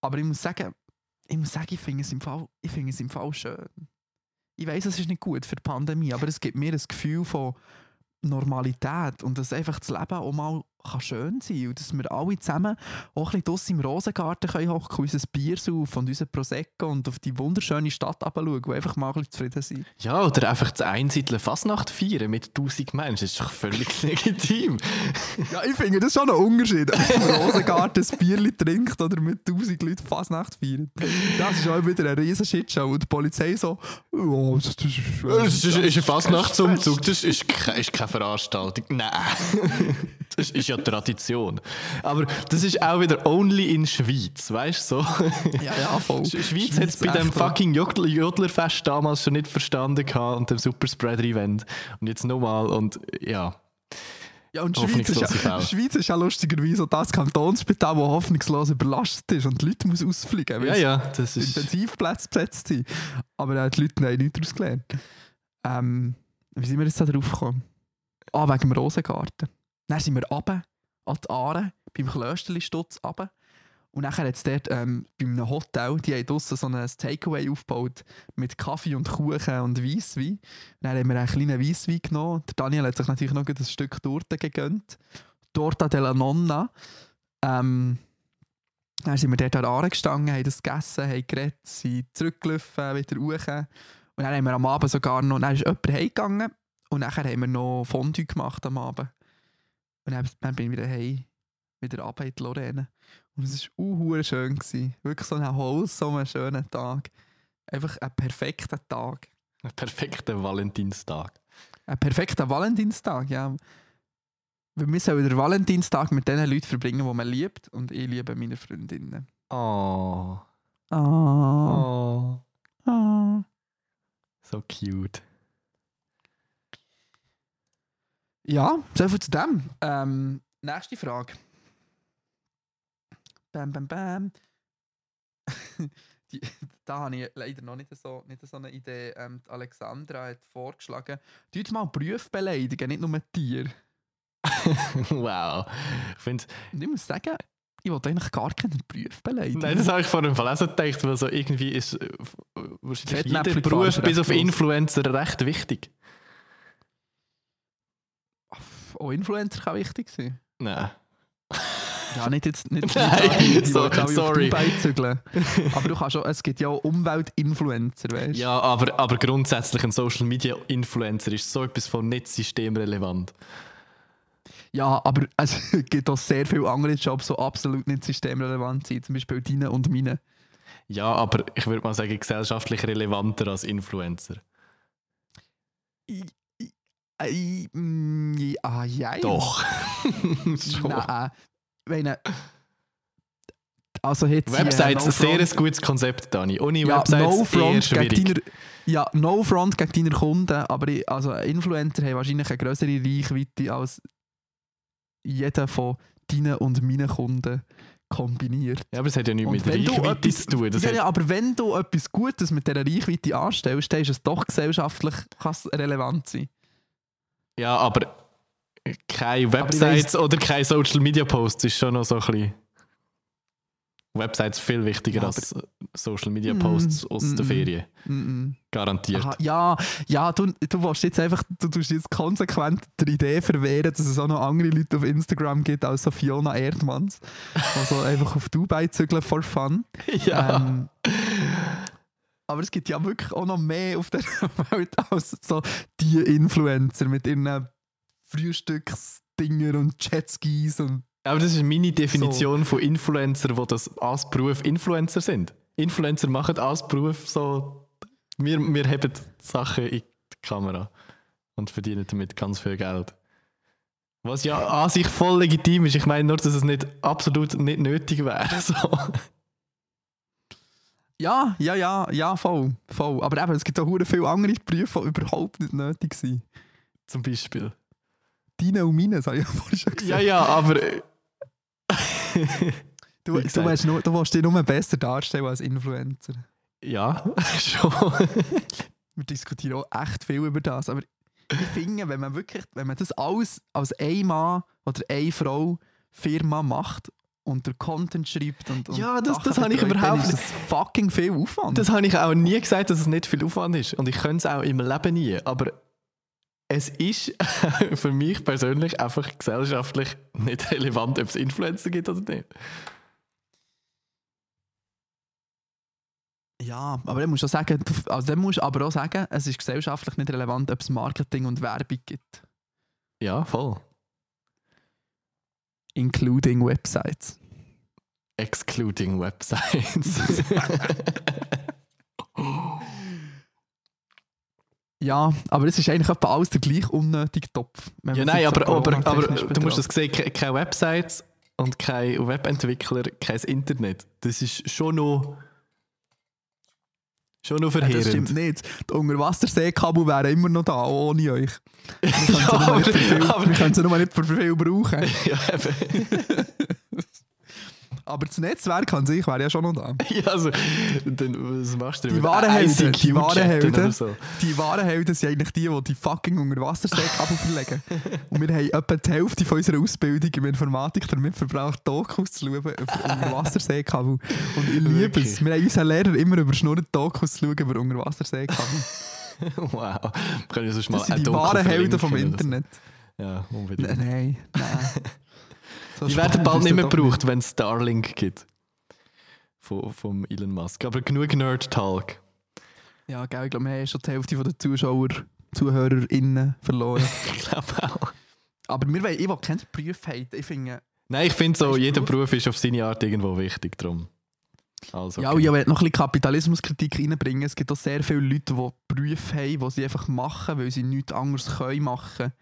Aber ich muss sagen, ich muss sagen, ich finde es im Fall, es im Fall schön. Ich weiß, es ist nicht gut für die Pandemie, aber es gibt mir ein Gefühl von Normalität und dass einfach das Leben auch mal kann schön sein und dass wir alle zusammen auch ein bisschen im Rosengarten können hocken, unser Bier saufen und unser Prosecco und auf die wunderschöne Stadt schauen und einfach mal ein bisschen zufrieden sein. Ja, oder einfach das Einsiedeln Fastnacht feiern mit 1000 Menschen. Das ist doch völlig [LAUGHS] legitim. Ja, ich finde das schon ein Unterschied, ob man im Rosengarten ein Bier trinkt oder mit 1000 Leuten Fastnacht feiert. Das ist auch wieder eine riesen Shitshow und die Polizei so, oh, das ist, Das ist, ist ein Fastnachtsumzug, das ist, ist keine Veranstaltung. Nein. [LAUGHS] Das ist ja Tradition. Aber das ist auch wieder only in Schweiz, weißt du? So. Ja, ja, [LAUGHS] voll. Sch- Schweiz hat es bei dem fucking Jodler- Jodlerfest damals schon nicht verstanden gehabt und dem Superspreader-Event. Und jetzt nochmal und ja. Ja, und Schweiz ist, ja, Schweiz ist ja lustigerweise das Kantonsspital, das hoffnungslos überlastet ist und die Leute muss ausfliegen, weil Ja, ja, das ist. Intensivplätze besetzt sind. Aber äh, die Leute haben nichts daraus gelernt. Ähm, wie sind wir jetzt da drauf gekommen? Ah, wegen dem Rosengarten. Dann sind wir runter an die Aare, beim Klösterli-Stutz runter. Und nachher hat es dort ähm, bei einem Hotel, die haben draussen so ein Takeaway aufgebaut mit Kaffee und Kuchen und Weisswein. Dann haben wir einen kleinen Weisswein genommen. Der Daniel hat sich natürlich noch ein Stück Torte gegönnt. Torta della Nonna. Ähm, dann sind wir dort an der Aare gestanden, haben das gegessen, haben geredet, sind zurückgelaufen, wieder hoch. Und dann haben wir am Abend sogar noch, dann ist jemand heimgegangen und nachher haben wir noch Fondue gemacht am Abend. Und dann, bin ich wieder heim, wieder in die Lorraine. Und es war uh, schön. Gewesen. Wirklich so ein wholesome, schöner Tag. Einfach ein perfekter Tag. Ein perfekter Valentinstag. Ein perfekter Valentinstag, ja. Weil wir sollen den Valentinstag mit den Leuten verbringen, die man liebt. Und ich liebe meine Freundinnen. Oh. Ah. Oh. ah. So cute. Ja, so viel zu dem. Ähm, nächste Frage. Bam, bam, bam. Die, da habe ich leider noch nicht so, nicht so eine Idee. Ähm, Alexandra hat vorgeschlagen, tut mal Berufe beleidigen, nicht nur Tiere. [LAUGHS] wow. Ich finde, Und ich muss sagen, ich wollte eigentlich gar keinen Beruf beleidigen. nein, das habe ich vor dem Verlesen gedacht, weil so irgendwie ist wahrscheinlich jeder Beruf bis auf. Influencer recht wichtig. Auch Influencer kann wichtig sein. Nein. Ja, nicht jetzt nicht, [LAUGHS] Nein, die, die so- alle sorry. auf Dubai zügeln. Aber du kannst auch, es gibt ja auch Umweltinfluencer, weißt du? Ja, aber, aber grundsätzlich ein Social Media Influencer ist so etwas von nicht systemrelevant. Ja, aber [LAUGHS] es gibt auch sehr viele andere Jobs, die absolut nicht systemrelevant sind. Zum Beispiel deine und meine. Ja, aber ich würde mal sagen, gesellschaftlich relevanter als Influencer. I, I, mm, ah, ja. Doch. [LAUGHS] [LAUGHS] Schon. Nein. Meine, also jetzt Websites, no ein sehr ein gutes Konzept, Dani. Ohne ja, Websites no eher front schwierig. gegen deine, ja, no front gegen deine Kunden, aber ich, also Influencer haben wahrscheinlich eine größere Reichweite als jeder von deinen und meinen Kunden kombiniert. Ja, aber es hat ja nichts Und mit Reichweite etwas- zu tun. Ja, ja, aber wenn du etwas Gutes mit dieser Reichweite anstellst, dann ist es doch gesellschaftlich relevant sein. Ja, aber keine Websites oder keine Social Media Posts ist schon noch so ein bisschen. Websites viel wichtiger Ja, als Social Media Mm, Posts aus mm, der mm. Ferien. Mm -mm. Garantiert. Aha, ja, ja, du, du willst jetzt einfach, du tust jetzt konsequent der Idee verwehren, dass es auch noch andere Leute auf Instagram gibt als so Fiona Erdmanns, die so einfach auf Dubai zügeln for fun. [LAUGHS] ja. Ähm, aber es gibt ja wirklich auch noch mehr auf der [LAUGHS] Welt als so die Influencer mit ihren Frühstücksdinger und Jetskis und Aber das ist meine Definition von Influencer, die das als Beruf Influencer sind. Influencer machen als Beruf so, wir, wir haben Sachen in die Kamera und verdienen damit ganz viel Geld. Was ja an sich voll legitim ist. Ich meine nur, dass es nicht absolut nicht nötig wäre. [LAUGHS] So. Ja, ja, ja, ja, voll, voll. Aber eben, es gibt auch viele andere Berufe, die überhaupt nicht nötig sind. Zum Beispiel. Deine und meine, das habe ich ja [LAUGHS] vorhin schon gesagt. Ja, ja, aber. äh, [LAUGHS] du, du, willst nur, du willst dich nur besser darstellen als Influencer. Ja, [LAUGHS] schon. Wir diskutieren auch echt viel über das. Aber ich finde, wenn man wirklich, wenn man das alles als ein Mann oder eine Frau Firma macht und der Content schreibt und, und Ja, das- das habe ich überhaupt ist das fucking viel Aufwand. Das habe ich auch nie gesagt, dass es nicht viel Aufwand ist. Und ich könnte es auch im Leben nie. Aber es ist [LAUGHS] für mich persönlich einfach gesellschaftlich nicht relevant, ob es Influencer gibt oder nicht. Ja, aber dann musst du sagen, also dann musst aber auch sagen, es ist gesellschaftlich nicht relevant, ob es Marketing und Werbung gibt. Ja, voll. Including Websites. Excluding Websites. [LAUGHS] Ja, aber es ist eigentlich etwa alles der gleich unnötige Topf. ja, nein, so aber, aber, aber Corona-technisch du musst das sehen, ke- keine Websites und kein Webentwickler, kein Internet. Das ist schon noch, schon noch Ja, das verheerend. stimmt nicht. Die Unterwasserseekabel wären immer noch da, ohne euch. Wir [LAUGHS] können sie Ja, nur nicht für viel- nur nicht für viel brauchen. [LAUGHS] ja, eben. Aber das Netzwerk an sich wäre ja schon noch da. [LAUGHS] ja, also, dann, was machst du Die mit wahren Helden, die wahren Helden. So? Die wahren Helden sind eigentlich die, die die fucking Unterwasserseekabel verlegen. [LAUGHS] Und wir haben etwa die Hälfte von unserer Ausbildung in Informatik damit verbracht, Dokus zu schauen über Unterwasserseekabel. Und ich liebe es. Wir haben unseren Lehrer immer überschnurrt, Dokus zu schauen über Unterwasserseekabel. [LAUGHS] wow. Wir können sonst mal Das sind die wahren Helden vom oder so. Internet. Ja, unbedingt. Nein, nein. nein. Die werden bald nicht mehr gebraucht, wenn es Starlink gibt. Von, vom Elon Musk. Aber genug Nerd-Talk. Ja, gell, ich glaube, wir haben schon die Hälfte der Zuschauer, ZuhörerInnen verloren. Ich glaube auch. Aber wir wollen, ich will keine haben. Ich finde, Nein, ich finde so, jeder Beruf? Beruf ist auf seine Art irgendwo wichtig. Drum. Also, ja, okay. und ich will noch ein bisschen Kapitalismuskritik reinbringen. Es gibt auch sehr viele Leute, die Berufe haben, die sie einfach machen, weil sie nichts anderes können machen.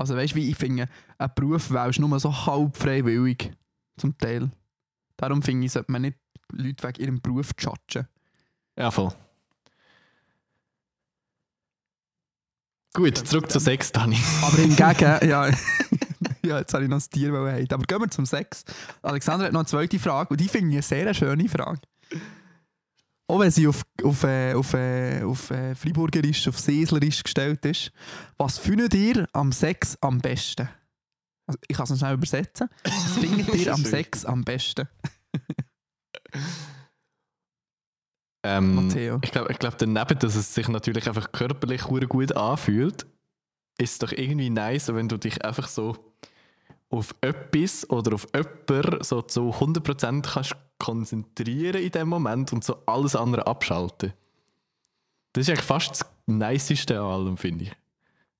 Also weißt du, wie ich finde, ein Beruf wählst du nur so halb freiwillig. Zum Teil. Darum finde ich, sollte man nicht Leute wegen ihrem Beruf judgen. Ja, voll. Gut, zurück zu Sex, Dani. Aber hingegen, [LAUGHS] ja, [LAUGHS] ja, jetzt habe ich noch das Tier haben. Aber gehen wir zum Sex. Alexander hat noch eine zweite Frage und die finde ich eine sehr schöne Frage. Auch wenn sie auf, auf, äh, auf, äh, auf äh, Freiburgerisch, auf Seeslerisch gestellt ist. Was findet ihr am Sex am besten? Also, ich kann es noch schnell übersetzen. Was findet [LAUGHS] ihr am Sex am besten? [LAUGHS] Ähm, Matteo. ich glaube, ich glaub, daneben, dass es sich natürlich einfach körperlich gut anfühlt, ist es doch irgendwie nice, wenn du dich einfach so auf etwas oder auf jemanden so zu 100% kannst konzentrieren in dem Moment und so alles andere abschalten. Das ist eigentlich fast das Niceste an allem, finde ich.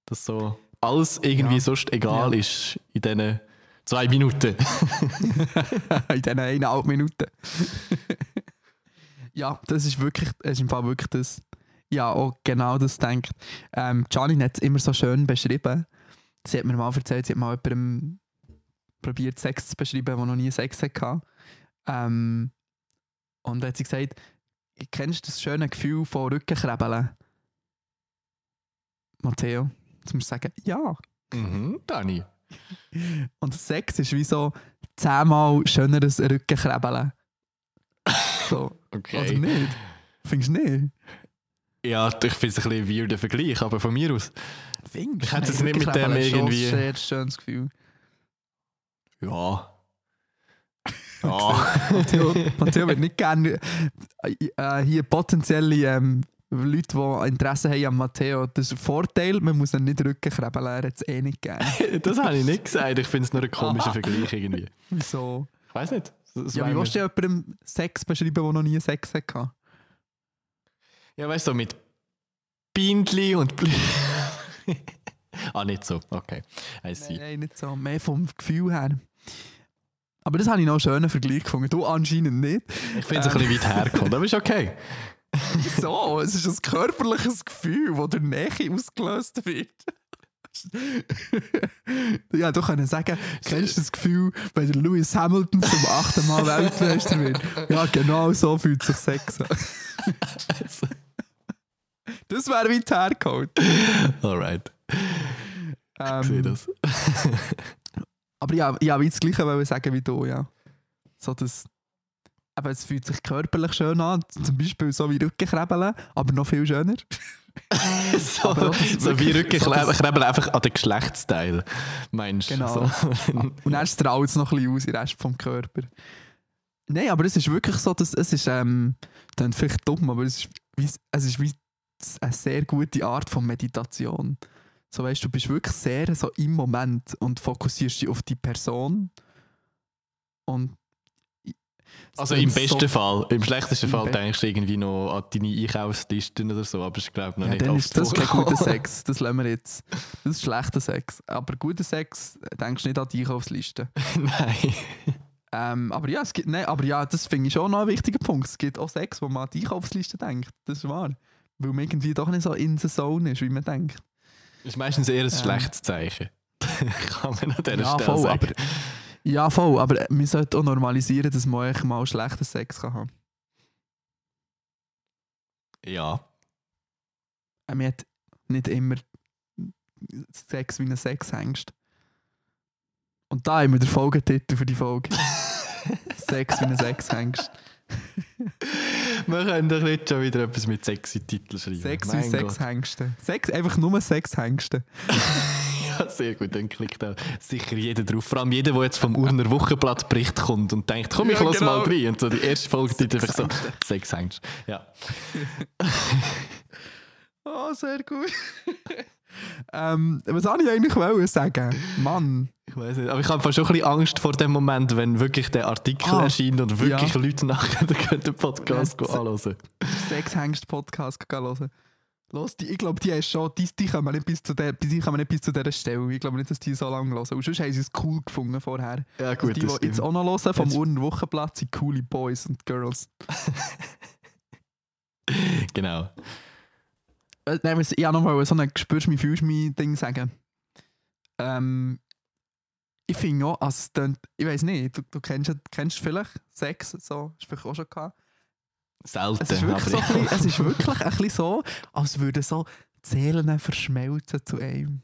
Dass so alles irgendwie Ja. sonst egal Ja. ist in diesen zwei Minuten. [LAUGHS] in diesen eineinhalb Minuten. ja, das ist wirklich, das ist im Fall wirklich das, ja, auch genau das denkt. Ähm, Janine hat es immer so schön beschrieben. Sie hat mir mal erzählt, sie hat mal jemandem probiert, Sex zu beschreiben, der noch nie Sex hatte. Ähm, und dann hat sie gesagt, kennst du das schöne Gefühl von Rückenkrebeln? Matteo, jetzt musst du sagen, ja. mhm, Dani. Und Sex ist wie so zehnmal schöneres Rückenkrebeln. So. Okay. Oder nicht? Findest du nicht? Ja, ich finde es ein bisschen weirder Vergleich, aber von mir aus. Findest Ich hätte es nicht mit dem irgendwie- ist schon ein sehr schönes Gefühl. Ja. [LAUGHS] Ja. Matteo, wird nicht gerne äh, hier potenzielle ähm, Leute, die Interesse haben an Matteo. Das ist ein Vorteil, man muss ihn nicht Rückenkrebeln, er hat es eh nicht gerne. [LAUGHS] das habe ich nicht gesagt. Ich finde es nur ein komischer. [LAUGHS] Vergleich irgendwie. Wieso? Ich weiß nicht. Das Ja, wie willst du jemandem Sex beschreiben, der noch nie Sex hatte? Ja, weißt du, so mit Bindli und Bl Ah, nicht so. Okay. I see. Nein, nein, nicht so. Mehr vom Gefühl her. Aber das habe ich noch einen schönen Vergleich gefunden. Du anscheinend nicht. Ich finde es ein bisschen weit hergekommen, aber ist okay. [LAUGHS] So, es ist ein körperliches Gefühl, das durch Nähe ausgelöst wird. [LAUGHS] ja, du kannst sagen, kennst du das Gefühl, wenn der Lewis Hamilton zum achten Mal Weltmeister wird? Ja, genau so fühlt sich Sex an. [LAUGHS] das wäre weit hergeholt. Alright. Ähm, Ich sehe das. Aber ja, ja, wie das Gleiche wollte ich sagen wie du, ja. So das, aber es fühlt sich körperlich schön an, zum Beispiel so wie Rückenkrebeln, aber noch viel schöner. [LAUGHS] so, auch das so wie wirklich- so Rückenkrebeln einfach an den Geschlechtsteil, meinst du? Genau. So. [LAUGHS] Und dann strahlt es noch ein bisschen aus, den Rest vom Körper. Nein, aber es ist wirklich so, dass es ist, ähm, dann vielleicht dumm, aber es ist, wie, es ist wie eine sehr gute Art von Meditation. So weißt du, bist wirklich sehr so im Moment und fokussierst dich auf die Person. Und Also im besten so- Fall. Im schlechtesten Im Fall Be- denkst du irgendwie noch an deine Einkaufslisten oder so, aber ich glaube noch Ja, nicht dann ist das kein vorgekommen. guter Sex. Das lassen wir jetzt. Das ist schlechter Sex. Aber guter Sex äh, denkst du nicht an die Einkaufsliste. [LAUGHS] Nein. Ähm, aber ja, es gibt, nein, aber ja, das finde ich schon noch ein wichtiger Punkt. Es gibt auch Sex, wo man an die Einkaufsliste denkt. Das ist wahr. Weil man irgendwie doch nicht so in the zone ist, wie man denkt. Das ist meistens eher ein Ähm. schlechtes Zeichen. [LAUGHS] Kann man an dieser Ja, Stelle voll, sagen. aber, ja, voll. Aber wir sollten auch normalisieren, dass man euch mal schlechten Sex kann haben Ja. kann. Man hat nicht immer Sex wie ein Sexhengst. Und da haben wir den Folgetitel für die Folge. [LAUGHS] Sex wie ein Sexhengst. [LAUGHS] Wir können doch nicht schon wieder etwas mit sexy Titeln schreiben. Sex Gott. Sexhengste. Sex, einfach nur Sexhengste. [LAUGHS] Ja, sehr gut, dann klickt da sicher jeder drauf. Vor allem jeder, der jetzt vom Urner Wochenblatt-Bericht kommt und denkt, komm, ich Ja, lass genau. mal rein. Und so die erste Folge, die einfach so. Sex hängst. Ja. [LAUGHS] [LAUGHS] Oh, sehr gut. Ähm, was soll ich eigentlich wollen sagen? Mann. Ich weiß nicht, aber ich habe schon ein bisschen Angst vor dem Moment, wenn wirklich der Artikel Ah, erscheint und wirklich ja. Leute nachher den können den Podcast Ja, anhören. Sexhengst-Podcast hören. Los, die, ich glaube, die, ist schon, die, die kommen nicht bis zu der, die kommen nicht bis zu dieser Stelle. Ich glaube nicht, dass die so lange hören. Und sonst haben sie es cool gefunden vorher. Ja, Also gut, die, das die jetzt stimmt. auch noch hören vom Jetzt- Urner Wochenplatz, sind coole Boys und Girls. [LAUGHS] Genau. Äh, nein, ich wollte noch mal so ein «Spürst mich, fühlst mich» Ding sagen. Ähm, ich finde auch, also ich weiß nicht, du, du kennst, kennst vielleicht Sex, so, hast du vielleicht auch schon gehabt. Selten. Es ist wirklich, so ein bisschen, es ist [LAUGHS] wirklich ein bisschen so, als würden so Seelen verschmelzen zu einem.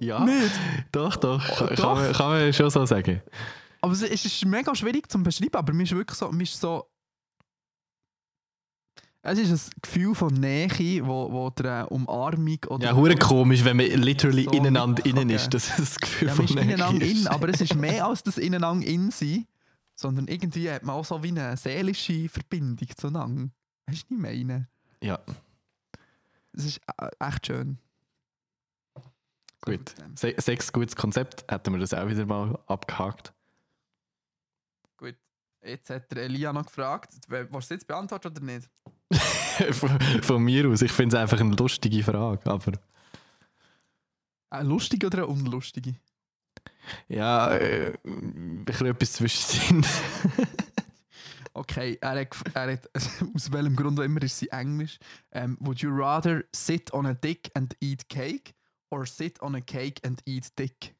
ja, Nicht? doch, doch. Kann, Doch. Kann, man, kann man schon so sagen. Aber es ist, es ist mega schwierig zu beschreiben, aber mir ist wirklich so, mir ist so es ist ein Gefühl von Nähe, wo, wo der Umarmung oder Ja, hure komisch, wenn man literally So ineinander innen ist. Das ist das Gefühl Ja, von ist ineinander Nähe in, aber es ist mehr als das ineinander in sein, sondern irgendwie hat man auch so wie eine seelische Verbindung zueinander. Weißt du, was ich meine? Ja, Es ist äh, echt schön. Gut. zu. Se Sechs gutes Konzept, hätten wir das auch wieder mal abgehakt. Gut. Jetzt hat der Elia noch gefragt, willst du jetzt beantworten oder nicht? Von, [LAUGHS] von mir aus, ich finde es einfach eine lustige Frage, aber Eine lustige oder eine unlustige? ja, äh, ein bisschen etwas zwischen [LAUGHS] Okay, er hat, er hat [LAUGHS] aus welchem Grund auch immer ist sie Englisch. Ähm, would you rather sit on a dick and eat cake or sit on a cake and eat dick?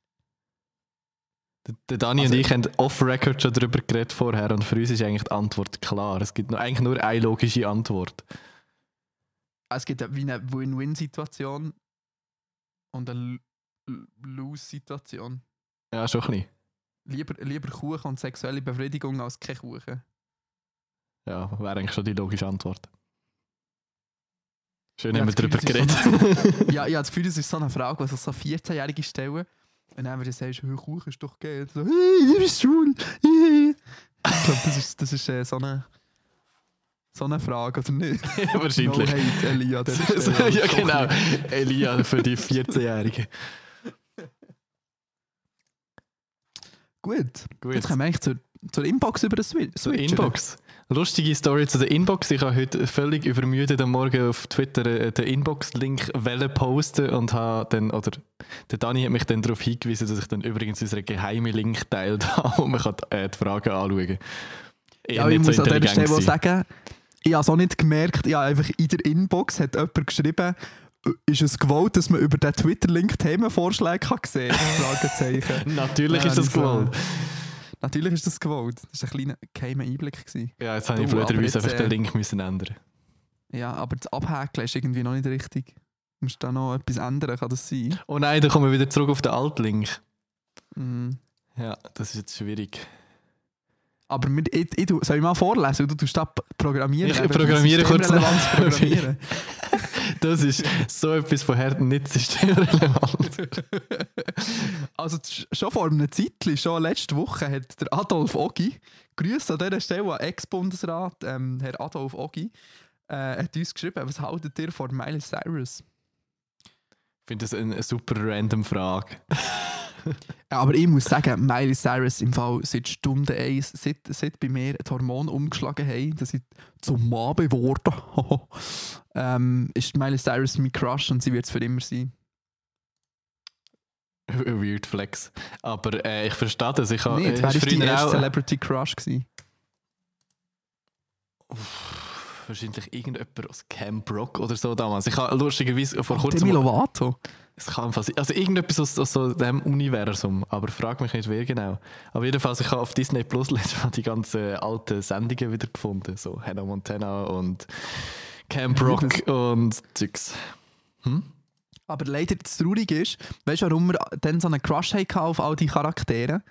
Der- Dani Also- und ich haben off-Record schon darüber geredet vorher und für uns ist eigentlich die Antwort klar. Es gibt eigentlich nur eine logische Antwort. Es gibt eine- wie eine Win-Win-Situation und eine Lose-Situation. Ja, schon ein bisschen. Lieber, lieber Kuchen und sexuelle Befriedigung als kein Kuchen. Ja, wäre eigentlich schon die logische Antwort. Schön Ja, haben wir darüber geredet. ja, ich habe das Gefühl, das ist so eine Frage, die sich so 14-Jährige stellen. Und dann, wenn du sagst, hey, Kuchen ist doch geil. So, hey, du bist schwul. Ich glaube, das ist, das ist äh, so, eine, so eine Frage, oder nicht? [LAUGHS] Wahrscheinlich. No hate, Elia. So, Stelle. [LAUGHS] ja, genau. Elia für die 14-Jährigen. Gut. Gut. Jetzt kommen wir eigentlich zur, zur Inbox über das Switch. Zur Inbox. Lustige Story zu der Inbox. Ich habe heute völlig übermüdet am Morgen auf Twitter äh, den Inbox-Link posten und habe dann, oder der Dani hat mich dann darauf hingewiesen, dass ich dann übrigens unseren geheimen Link teilt habe [LAUGHS] und man kann äh, die Fragen anschauen. Eher Ja, ich nicht so muss an dieser Stelle sein. sagen, ich habe es auch nicht gemerkt, ja, einfach in der Inbox hat jemand geschrieben, ist es gewollt, dass man über den Twitter-Link Themenvorschläge kann sehen [LAUGHS] kann? Natürlich Ja, ist das äh, gewollt. Natürlich ist das gewollt. Das war ein kleiner geheimer Einblick. Gewesen. Ja, jetzt habe ich blöderweise einfach den äh, Link müssen ändern. Ja, aber das Abhäkeln ist irgendwie noch nicht richtig. Du musst da noch etwas ändern, kann das sein? Oh nein, da kommen wir wieder zurück auf den alten Link. Mm. Ja, das ist jetzt schwierig. Aber mit, ich, ich, soll ich mal vorlesen? Du tust da programmieren. Ich programmiere kurz. Programmieren. [LAUGHS] [LAUGHS] Das ist so etwas von her nicht systemrelevant. [LAUGHS] also schon vor einem Zeitchen, schon letzte Woche, hat der Adolf Ogi, Grüße an dieser Stelle an Ex-Bundesrat, ähm, Herr Adolf Ogi, äh, hat uns geschrieben, was haltet ihr von Miley Cyrus? Ich finde das eine super random Frage. Ja, aber ich muss sagen, Miley Cyrus im Fall seit Stunde 1, seit, seit bei mir die Hormone umgeschlagen haben, dass ich zum Mann geworden [LAUGHS] ähm, ist Miley Cyrus mein Crush und sie wird es für immer sein. Ein [LAUGHS] Weird Flex. Aber äh, ich verstehe das. Ich habe Nicht, äh, früher auch- Celebrity Crush gewesen? wahrscheinlich irgendjemand aus Camp Rock oder so damals. Ich habe lustigerweise vor kurzem... Demi Lovato. Es kann fast, also irgendetwas aus, aus so dem Universum, aber frag mich nicht, wer genau. Aber jedenfalls, ich habe auf Disney Plus letztes Mal die ganzen alten Sendungen wieder gefunden, so Hannah Montana und Camp Rock [LAUGHS] und Zeugs. Hm? Aber leider das Traurige ist, weißt du, warum wir dann so einen Crush hatten auf all die Charaktere?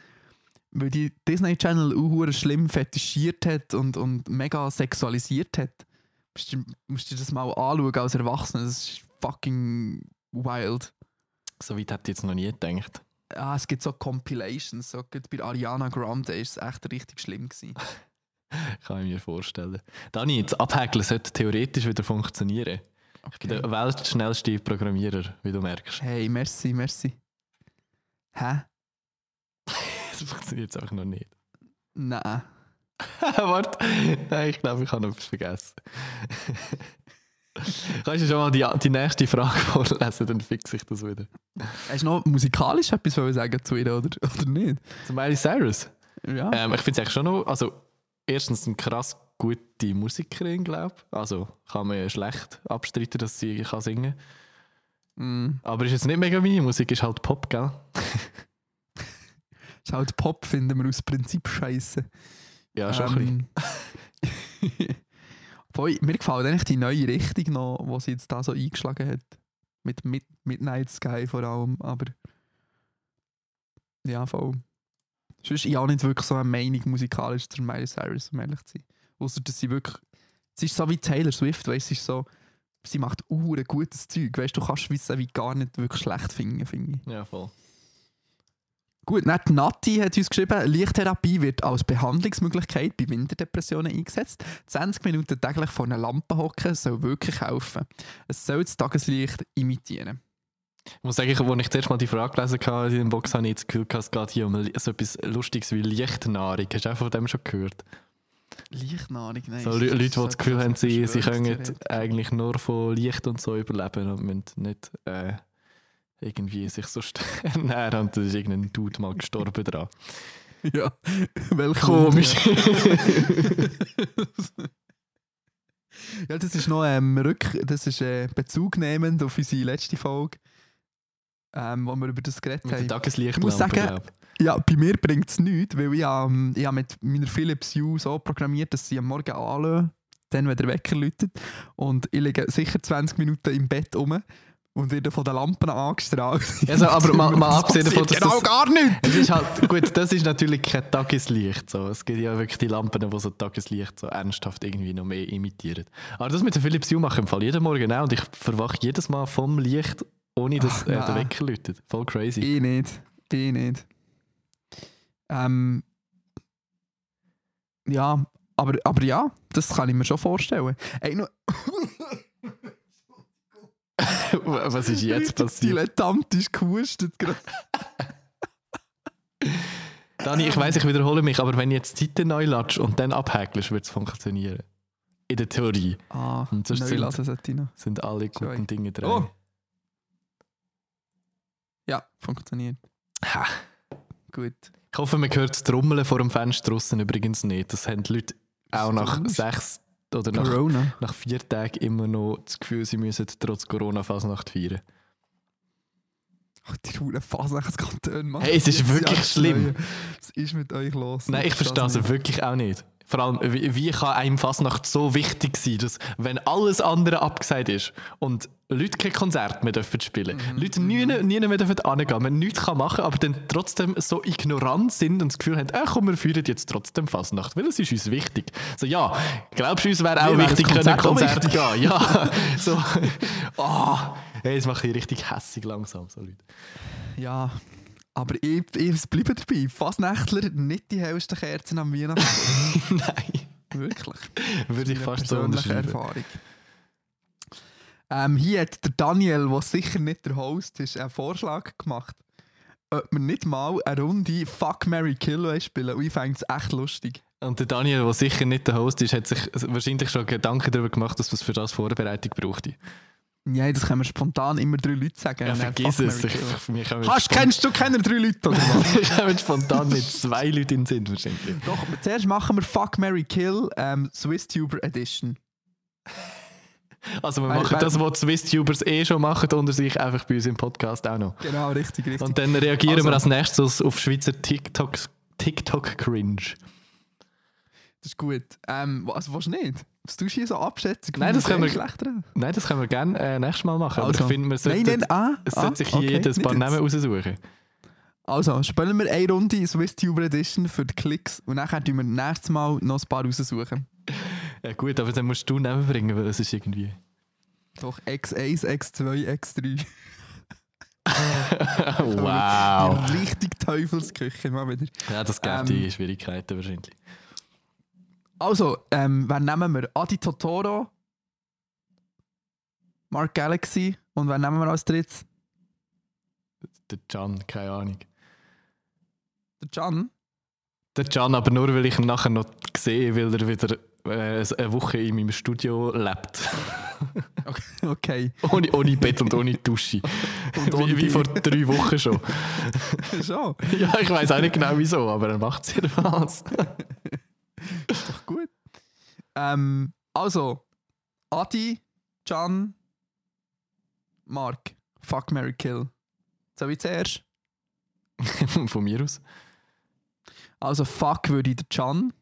Weil die Disney Channel auch schlimm fetischiert hat und, und mega sexualisiert hat. Musst du, musst du dir das mal anschauen als Erwachsener, das ist fucking wild. So weit hätte ich jetzt noch nie gedacht. Ah, es gibt so Compilations, so bei Ariana Grande ist es echt richtig schlimm gewesen. [LAUGHS] Kann ich mir vorstellen. Dani, das Abhäkeln sollte theoretisch wieder funktionieren. Ich bin der weltschnellste Programmierer, wie du merkst. Hey, merci, merci. Hä? [LAUGHS] Das funktioniert jetzt einfach noch nicht. Nein. [LAUGHS] Warte, nein, ich glaube, ich habe noch etwas vergessen. [LAUGHS] Kannst du schon mal die, die nächste Frage [LAUGHS] vorlesen, dann fixe ich das wieder. Hast du noch musikalisch etwas sagen zu ihr, oder, [LAUGHS] oder nicht? Zu Miley Cyrus. Ja. Ähm, ich finde es eigentlich schon noch, also erstens eine krass gute Musikerin, glaube ich. Also kann man ja schlecht abstreiten, dass sie kann singen Mm. Aber ist jetzt nicht mega meine Musik, ist halt Pop, gell? Ist halt Pop, finden wir aus Prinzip scheiße. Ja, schon ein bisschen. Voll, mir gefällt eigentlich die neue Richtung noch, die sie jetzt da so eingeschlagen hat. Mit, mit Midnight Sky vor allem, aber ja, voll. Sonst ich auch nicht wirklich so eine Meinung musikalisch zu Miley Cyrus, um ehrlich zu sein. Außer dass sie wirklich. Sie ist so wie Taylor Swift, weißt du, so. Sie macht uhr gutes Zeug, weißt du, du kannst wissen, wie gar nicht wirklich schlecht finden, finde ich. Ja, voll. Gut, die Nati hat uns geschrieben, Lichttherapie wird als Behandlungsmöglichkeit bei Winterdepressionen eingesetzt. 20 Minuten täglich vor einer Lampe hocken soll wirklich helfen. Es soll das Tageslicht imitieren. Ich muss sagen, als ich zuerst mal die Frage gelesen habe in der Box, habe ich das Gefühl, es geht hier um so etwas Lustiges wie Lichtnahrung. Hast du auch von dem schon gehört? Lichtnahrung, nein. So Leu- Leute, die das Gefühl haben, sie, sie können eigentlich nur von Licht und so überleben und müssen nicht äh, irgendwie sich so ernähren. Und da ist irgendein Dude mal gestorben dran. Ja, welch Komisch. ja, das ist noch ähm, Rück das ist äh, bezugnehmend auf unsere letzte Folge, ähm, wo wir über das geredet haben. Tageslichtlampe, Ich muss sagen. Ja, bei mir bringt es nichts, weil ich, ähm, ich habe mit meiner Philips Hue so programmiert, dass sie am Morgen anlösen, dann, wenn der Wecker läutet. Und ich liege sicher 20 Minuten im Bett rum und werde von den Lampen angestrahlt. [LAUGHS] Also, aber mal, mal abgesehen davon, dass genau das, gar nicht! es ist halt, gut, das ist natürlich kein Tageslicht. So. Es gibt ja wirklich die Lampen, die so Tageslicht so ernsthaft irgendwie noch mehr imitieren. Aber das mit der Philips Hue mache ich im Fall jeden Morgen auch und ich verwache jedes Mal vom Licht, ohne dass Ach, äh, der nein. Wecker läutet. Voll crazy. Ich nicht. Ich nicht. Ähm, ja, aber, aber ja, das kann ich mir schon vorstellen. Ey, nur, [LAUGHS] Was ist jetzt richtig passiert? Dilettantisch gehustet gerade. Dani, ich weiß, ich wiederhole mich, aber wenn ich jetzt die Seite neu latsch und dann abhäkelst, wird es funktionieren. In der Theorie Ah, Und sonst neu sind- sind alle guten Sorry. Dinge drin. Oh. Ja, funktioniert. Ha. Gut. Ich hoffe, man hört das Trommeln vor dem Fenster draussen übrigens nicht. Das haben die Leute auch nach sechs oder nach, Corona. nach vier Tagen immer noch das Gefühl, sie müssen trotz Corona Fasnacht feiern. Ach, die Ruhe Fasnachtskantone machen. Hey, es ist wirklich schlimm. Was ist mit euch los? Nein, ich verstehe es wirklich auch nicht. Vor allem, wie, wie kann einem Fasnacht so wichtig sein, dass wenn alles andere abgesagt ist und Leute kein Konzert mehr dürfen spielen, Leute nie, nie mehr dürfen hingehen, man nichts kann machen, aber dann trotzdem so ignorant sind und das Gefühl haben, äh, komm, wir feiern jetzt trotzdem Fasnacht, weil es ist uns wichtig. So, ja, glaubst du, uns wäre auch wäre wichtig, können Konzert Konzert gehen? Ja, [LAUGHS] [LAUGHS] so, [LAUGHS] oh, hey, das macht mich richtig hässig langsam, so Leute. Ja, aber ich, ich bleibe dabei. Fasnächtler nicht die hellsten Kerzen am Weihnachten. [LAUGHS] Nein, Wirklich. würde ich fast so persönliche unterschreiben. Erfahrung. Ähm, hier hat der Daniel, der sicher nicht der Host ist, einen Vorschlag gemacht, ob wir nicht mal eine Runde Fuck, Mary Kill spielen. Und ich fände es echt lustig. Und der Daniel, der sicher nicht der Host ist, hat sich wahrscheinlich schon Gedanken darüber gemacht, dass man für das Vorbereitung brauchte. Ja, das können wir spontan immer drei Leute sagen. Ja, vergiss es. Ich, mich Hast, kennst du keine drei Leute, oder was? [LAUGHS] ich komme spontan mit zwei Leuten in den Sinn wahrscheinlich. Doch, zuerst machen wir Fuck, Mary Kill ähm, SwissTuber Edition. Also wir Weil- machen weil- das, was Swiss-Tubers eh schon machen, unter sich einfach bei uns im Podcast auch noch. Genau, richtig, richtig. Und dann reagieren Also- wir als nächstes auf Schweizer TikTok, TikTok. Das ist gut. Ähm, was willst du nicht? Was tust du hier so abschätzen? Nein, das können wir-. Nein, das können wir gerne äh, nächstes Mal machen. Aber Also. ich finde, man sollte, Nein, nein, ah, es ah, sollte sich hier okay, jeder ein nicht paar. Namen raussuchen. Also, spielen wir eine Runde SwissTuber Edition für die Klicks und dann tun wir nächstes Mal noch ein paar raussuchen. Ja gut, aber dann musst du Namen bringen, weil es ist irgendwie... Doch X1, X2, X3. wow. Richtig Teufelsküche mal wieder. Ja, das gibt Ähm, die Schwierigkeiten wahrscheinlich. Also, ähm, wer nehmen wir? Adi Totoro, Mark Galaxy und wer nehmen wir als drittes? Der Can, keine Ahnung. Der Can. Der Can, aber nur weil ich ihn nachher noch sehe, weil er wieder äh, eine Woche in meinem Studio lebt. [LAUGHS] Okay. ohne, ohne Bett und ohne Dusche. [LAUGHS] Und ohne wie, wie vor drei Wochen schon. [LAUGHS] Schon. ja, ich weiß auch nicht genau wieso, aber er macht es jedenfalls. [LAUGHS] Ist doch gut. Ähm, also, Adi, Can, Mark. Fuck, Mary Kill. Soll ich zuerst? [LAUGHS] Von mir aus. Also, fuck würde ich den Can.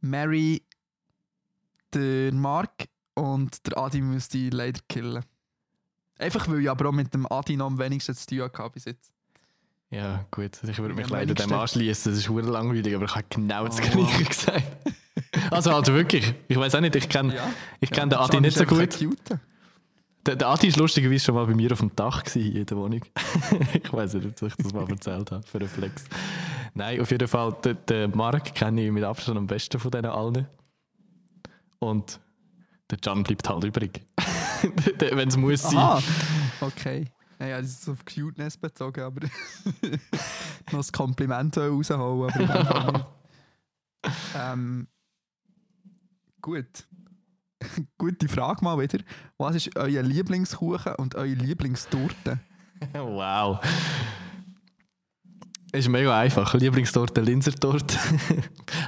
Mary, der Mark und der Adi müsste ich leider killen. Einfach weil ich aber auch mit dem Adi noch am wenigsten zu tun hatte bis jetzt. Ja, gut. Ich würde mich Am leider dem anschließen. Das ist hure langweilig, aber ich habe genau das Oh. Gleiche [LAUGHS] gesagt. also halt wirklich. Ich weiß auch nicht, ich kenne Ja. ich kenn Ja, den Adi nicht so gut. Der, der Adi ist lustigerweise schon mal bei mir auf dem Dach gewesen, in der Wohnung. [LAUGHS] ich weiß nicht, ob ich das mal erzählt habe, für einen Flex. Nein, auf jeden Fall, den, den Mark kenne ich mit Abstand am besten von denen allen. Und der Can bleibt halt übrig. [LAUGHS] Wenn es muss sein. Aha. Okay. Naja, das ist auf Cuteness bezogen, aber [LAUGHS] noch ein Kompliment rausholen, aber [LAUGHS] ähm, Gut. [LAUGHS] Gute Frage mal wieder. Was ist euer Lieblingskuchen und eure Lieblingstorte? Wow. Ist mega einfach. Lieblingstorte Linsertorte.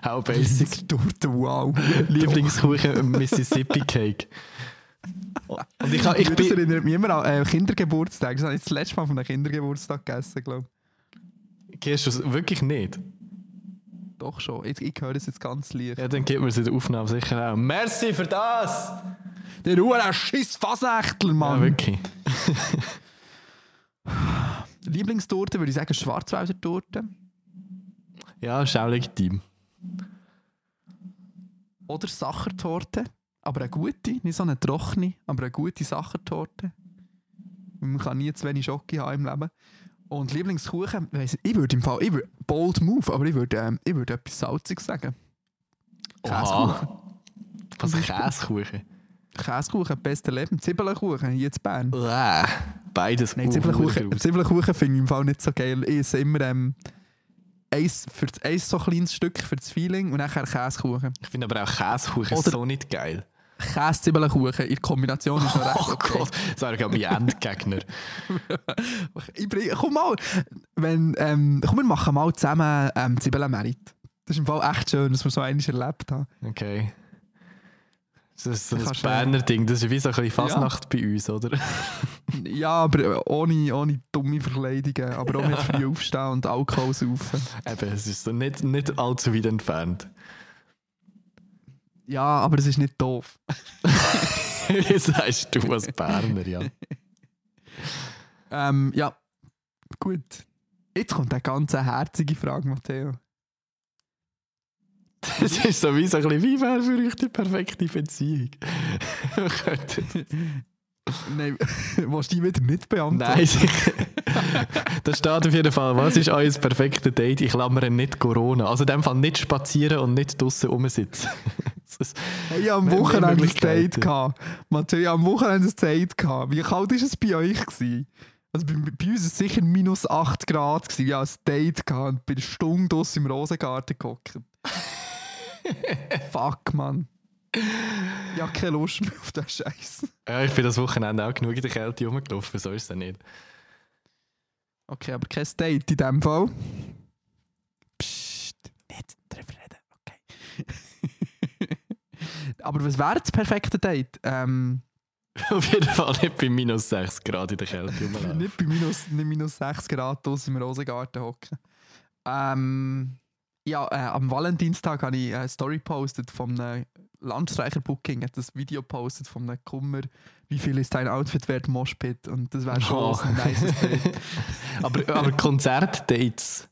How basic. Torte, wow. Lieblingskuchen Mississippi Cake. [LAUGHS] Und ich, ha- ich das erinnert mich immer an äh, Kindergeburtstag. Das habe ich das letzte Mal von einem Kindergeburtstag gegessen, glaube Gehst du es wirklich nicht? ich. Doch schon. Ich, ich höre es jetzt ganz leicht. Ja, dann gibt mir es in der Aufnahme sicher auch. Merci für das! Der Ruhe, Schiss Fasnächtler, Ja, Mann. wirklich. [LAUGHS] Lieblingstorte würde ich sagen Schwarzwälder Torte. Ja, ist auch legitim. Oder Sachertorte. Aber eine gute, nicht so eine trockene, aber eine gute Sachertorte. Man kann nie zu wenig Schocke haben im Leben. Und Lieblingskuchen, weiss ich, ich würde im Fall, ich würde, bold move, aber ich würde, ähm, ich würde etwas Salziges sagen. Käsekuchen. Was Beispiel. Käsekuchen? Käsekuchen, beste Leben. Zwiebelkuchen, hier in Bern. Uah, Beides. Nein, Zwiebelkuchen, Zwiebelkuchen finde ich im Fall nicht so geil. Ich esse immer ähm, eins, für, eins so kleines Stück für das Feeling und nachher Käsekuchen. Ich finde aber auch Käsekuchen Oder- so nicht geil. Käse-Zwiebelkuchen in Kombination ist noch recht Oh okay. Gott, das wäre gerade mein Endgegner. [LAUGHS] Ich bring, komm mal, wenn, ähm, komm, wir machen mal zusammen ähm, Zwiebelmerit. Das ist im Fall echt schön, dass wir so eines erlebt haben. Okay. Das ist so ein Berner Ding, das ist wie so ein bisschen Fasnacht bei uns, oder? [LAUGHS] Ja, aber ohne, ohne dumme Verkleidungen. Aber auch mit früh aufstehen und Alkohol saufen. Eben, es ist so nicht, nicht allzu weit entfernt. Ja, aber es ist nicht doof. [LAUGHS] Wie sagst du als Berner, ja? Ähm, ja, gut. Jetzt kommt eine ganz herzige Frage, Matteo. Das ist so wie so ein bisschen, wie wäre für euch die perfekte Beziehung? [LAUGHS] Nein, [LAUGHS] willst du die wieder nicht beantworten? Nein, sicher. [LAUGHS] da steht auf jeden Fall, was ist euer perfektes Date? Ich klammere nicht Corona. Also in dem Fall nicht spazieren und nicht draußen rumsitzen. [LAUGHS] Ich hatte am Wochenende ein. Date. gehabt. Matteo, ich hatte am Wochenende ein Date. gehabt. Wie kalt war es bei euch? Gewesen? Also bei, bei uns war es sicher minus 8 Grad. Gewesen. Ich hatte ein Date gehabt und bin eine Stunde draussen im Rosengarten gehockt. Fuck, Mann. Ich habe keine Lust mehr auf den Scheiß. ja, ich bin das Wochenende auch genug in der Kälte rumgelaufen, so ist es ja nicht. Okay, aber kein Date in dem Fall. Psst, nicht drüber reden, okay. [LAUGHS] aber was wäre das perfekte Date? Ähm, [LAUGHS] Auf jeden Fall nicht bei minus 6 Grad in der Kälte [LAUGHS] rumlaufen. nicht bei minus, nicht minus 6 Grad draussen im Rosengarten hocken. Ähm, ja, äh, am Valentinstag habe ich eine Story gepostet von einem Landstreicher-Booking, hat das Video gepostet von einem Kummer, wie viel ist dein Outfit wert, Moshpit? Und das wäre schon Oh. ein nice Date. [LAUGHS] aber, aber Konzertdates.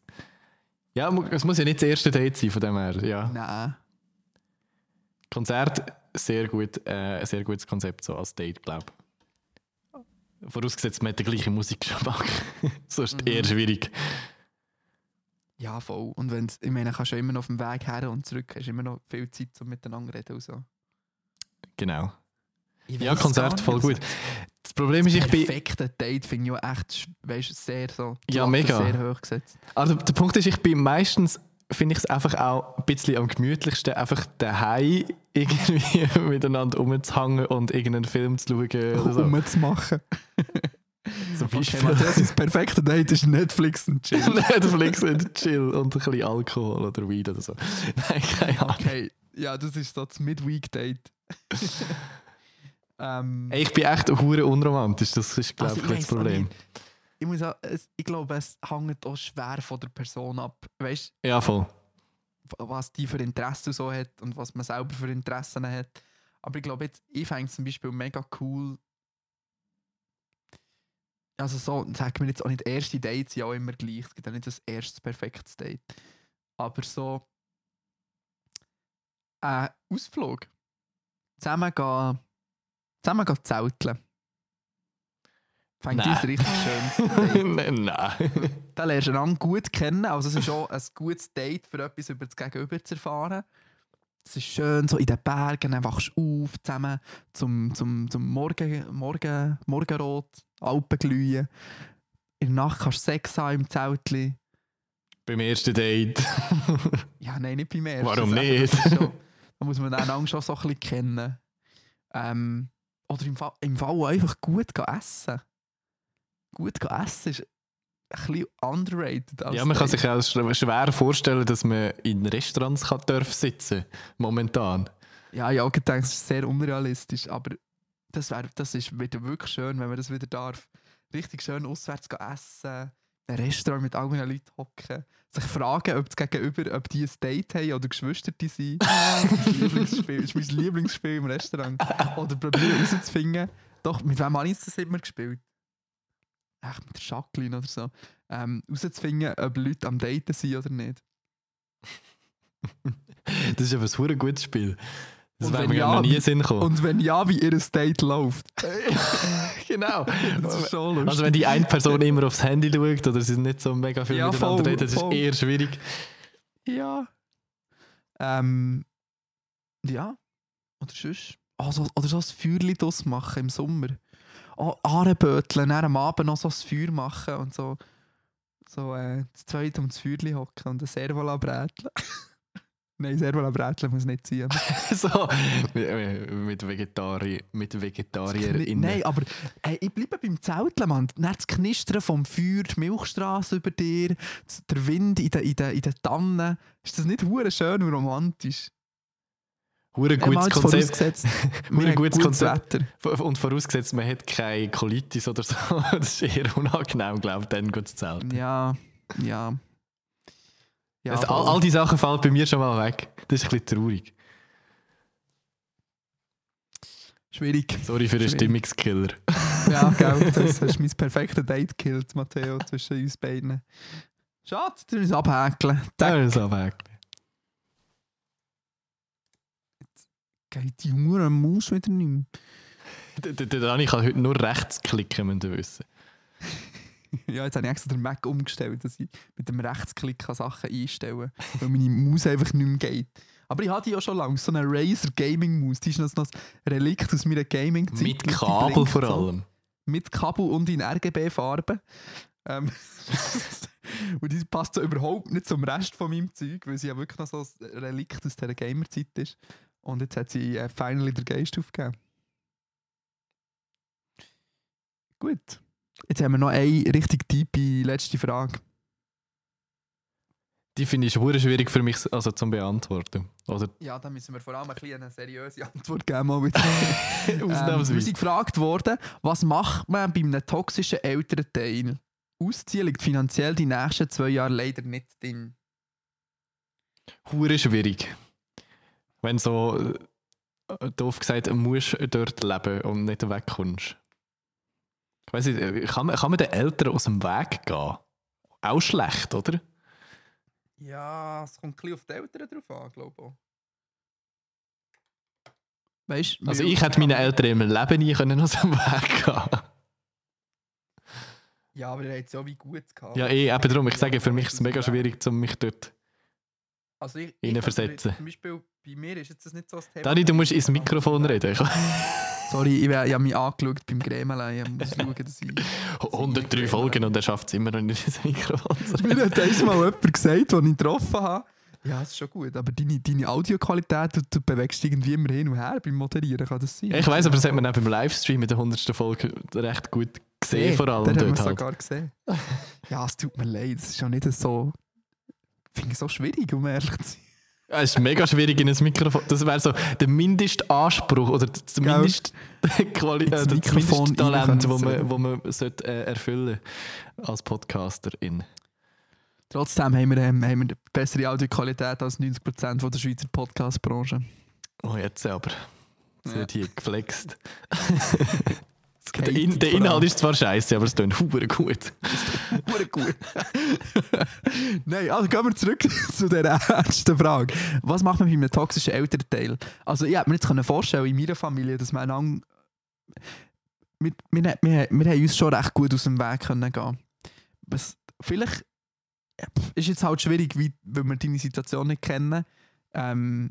Ja, es muss ja nicht das erste Date sein, von dem her. Ja. Nein. Konzert, sehr gut, äh, ein sehr gutes Konzept so als Date, glaube ich. Vorausgesetzt, man hat den gleichen Musikgeschmack. [LAUGHS] Sonst eher schwierig. Ja, voll. Und wenn's, ich meine, kannst du ja immer noch auf dem Weg her und zurück, hast immer noch viel Zeit zum miteinander reden und so. Genau. Ja, Konzert, voll gut. Das Problem ist, ich bin. Perfekte Date finde ich ja echt, weißt, sehr so. Ja, mega. Sehr hoch gesetzt. Also der Punkt ist, ich bin meistens, finde ich es einfach auch ein bisschen am gemütlichsten, einfach daheim irgendwie [LAUGHS] miteinander rumzuhängen und irgendeinen Film zu schauen oder so. Umzumachen. [LAUGHS] Zum Okay, das perfekte Date ist Netflix und Chill. [LAUGHS] Netflix und Chill und ein bisschen Alkohol oder Weed oder so. [LAUGHS] Nein, keine Ahnung. Okay, ja, das ist so das Midweek-Date. [LAUGHS] ähm, Ich bin echt hure unromantisch, das ist, glaube Also, ich, ich das Problem. ich, muss auch, ich glaube, es hängt auch schwer von der Person ab. Weißt Ja, voll. was die für Interessen so hat und was man selber für Interessen hat. Aber ich glaube, jetzt, ich fände zum Beispiel mega cool. Also, so, sagen wir jetzt auch nicht, erste Dates sind ja auch immer gleich. Es gibt ja nicht das erste perfektes Date. Aber so. Ein Ausflug. Zusammen gehen. Zusammen gehen zelteln. Fängt uns richtig Date. Nein, [LAUGHS] nein. Da lernst du einander gut kennen. Also es ist auch ein gutes Date für etwas über das Gegenüber zu erfahren. Es ist schön, so in den Bergen, dann wachst du auf, zusammen zum, zum, zum Morgen, Morgen, Morgenrot, Alpenglühen. In der Nacht kannst du Sex haben im Zeltli. Beim ersten Date. [LAUGHS] Ja, nein, nicht beim ersten. Warum Das- nicht? [LAUGHS] Schon, da muss man einander schon so ein bisschen kennen. Ähm, oder im Fall, im Fall einfach gut essen. Gut essen ist ein bisschen underrated. Ja, man kann sich auch sch- schwer vorstellen, dass man in Restaurants kann darf sitzen momentan. Ja, auch gedacht, das ist sehr unrealistisch, aber das, wär, das ist wieder wirklich schön, wenn man das wieder darf. Richtig schön auswärts gehen essen, in einem Restaurant mit anderen Leuten hocken, sich fragen, ob Gegenüber, ob die ein Date haben oder Geschwister die [LAUGHS] sind. das ist Lieblingsspiel, das ist mein Lieblingsspiel im Restaurant. Oder probieren herauszufinden, doch, mit wem habe ich das immer gespielt? Echt mit der Jacqueline oder so. Ähm, herauszufinden, ob Leute am Daten sind oder nicht. Das ist aber ein gutes Spiel. Das wäre mir ja, noch nie wie- Sinn gekommen. Und wenn ja, wie ihr Date läuft. [LAUGHS] genau. Das ist schon lustig. Also wenn die eine Person immer aufs Handy schaut oder sie nicht so mega viel Ja, miteinander voll, reden, das ist voll. eher schwierig. Ja. Ähm, ja. Oder sonst. Oh, so, oder so ein Feuerchen draus machen im Sommer. Oh, Ahrenböteln, dann am Abend noch so ein Feuer machen und so, so äh, das zweite um das Feuerchen hocken und ein Servola bräteln. [LAUGHS] Nein, Servola bräteln muss nicht sein. [LAUGHS] so mit, mit, Vegetari mit Vegetarierinnen. Nein, aber hey, ich bleibe beim Zelteln, Mann. Das Knistern vom Feuer, die Milchstraße über dir, der Wind in den, in den, in den Tannen. Ist das nicht hure schön und romantisch? Hure gutes Konzept. vorausgesetzt, [LAUGHS] Hure gutes gutes Konzept. Wetter. Und vorausgesetzt, man hat keine Colitis oder so. [LAUGHS] Das ist eher unangenehm, glaube ich, dann gut zu zelten. Ja, ja. Ja Also, all, all die Sachen fallen bei mir schon mal weg. Das ist ein bisschen traurig. Schwierig. Sorry für den. Stimmungskiller. [LAUGHS] Ja, gell, [LAUGHS] das hast mein perfektes Date gekillt, Matteo, zwischen uns beiden. Schade, du musst abhäkeln. Zack, ist es weg. geht die Hure Maus wieder nicht mehr. Der, Dani kann heute nur rechts klicken, müsst ihr wissen. [LAUGHS] Ja, jetzt habe ich extra den Mac umgestellt, dass ich mit dem Rechtsklick Sachen einstellen kann, weil meine Maus einfach nicht mehr geht. Aber ich hatte ja schon lange, so eine Razer Gaming Maus. Die ist noch ein Relikt aus meiner Gaming-Zeit. Mit Kabel vor allem. Mit Kabel und in RGB-Farben. Ähm, [LAUGHS] und die passt so überhaupt nicht zum Rest von meinem Zeug, weil sie ja wirklich noch so ein Relikt aus dieser Gamer-Zeit ist. Und jetzt hat sie äh, finally den Geist aufgegeben. Gut. Jetzt haben wir noch eine richtig tiefe letzte Frage. Die finde ich schwierig für mich also zum beantworten. Oder Ja, da müssen wir vor allem ein bisschen eine seriöse [LAUGHS] Antwort geben. Mal wieder. [LAUGHS] ähm, wir ausnahmsweise. sind gefragt worden, was macht man bei einem toxischen Elternteil? Ausziehen liegt finanziell die nächsten zwei Jahre leider nicht drin. hure schwierig. Wenn so äh, doof gesagt, du musst dort leben und nicht wegkommst. Ich weiss nicht, äh, kann man, kann man den Eltern aus dem Weg gehen? Auch schlecht, oder? Ja, es kommt ein bisschen auf die Eltern drauf an, glaube ich. Weißt Also ich hätte meinen Eltern im Leben nie können aus dem Weg gehen. Ja, aber er hat es ja wie gut gehabt. Ja, eh, eben darum. Ich sage, für mich ist es mega schwierig, um mich dort... also ich, ich versetzen. Zum Beispiel bei mir ist jetzt das nicht so das Thema. Dani, du musst ins Mikrofon reden. [LAUGHS] Sorry, ich, wär- ich habe mich angeschaut beim Grämelein. Ich muss schauen, dass ich... 103 Folgen und er schafft es immer noch nicht [LAUGHS] ins Mikrofon zu. Mir hat einmal jemand gesagt, den ich getroffen habe. Ja, das ist schon gut, aber deine, deine Audioqualität, du, du bewegst irgendwie immer hin und her beim Moderieren, kann das sein? Ich weiß, aber das hat man auch beim Livestream in der 100. Folge recht gut gesehen, vor allem Den haben wir halt. sogar gesehen. Ja, es tut mir leid, es ist ja nicht so... Ich finde es so schwierig, um ehrlich zu sein. Es ist mega schwierig in ein Mikrofon. Das wäre so der Mindestanspruch oder das Gell? Mindest [LAUGHS] Quali äh, das Mikrofon Mindesttalent, das man, wo man sollte, äh, erfüllen als Podcasterin. Trotzdem haben wir, ähm, haben wir bessere Audioqualität als 90% von der Schweizer Podcast-Branche. Oh, jetzt aber. Es Ja. wird hier geflext. [LAUGHS] Der, In der. Inhalt ist zwar scheiße, aber es klingt super gut. [LAUGHS] Hure gut. [LAUGHS] Nein, also gehen wir zurück [LAUGHS] zu der ernsten Frage. Was macht man bei einem toxischen Elternteil? Also ich hätte mir jetzt können vorstellen in meiner Familie, dass wir einander... Wir, wir, wir, wir haben uns schon recht gut aus dem Weg können gehen. Was, vielleicht ist jetzt halt schwierig, wie, weil wir deine Situation nicht kennen. Ähm,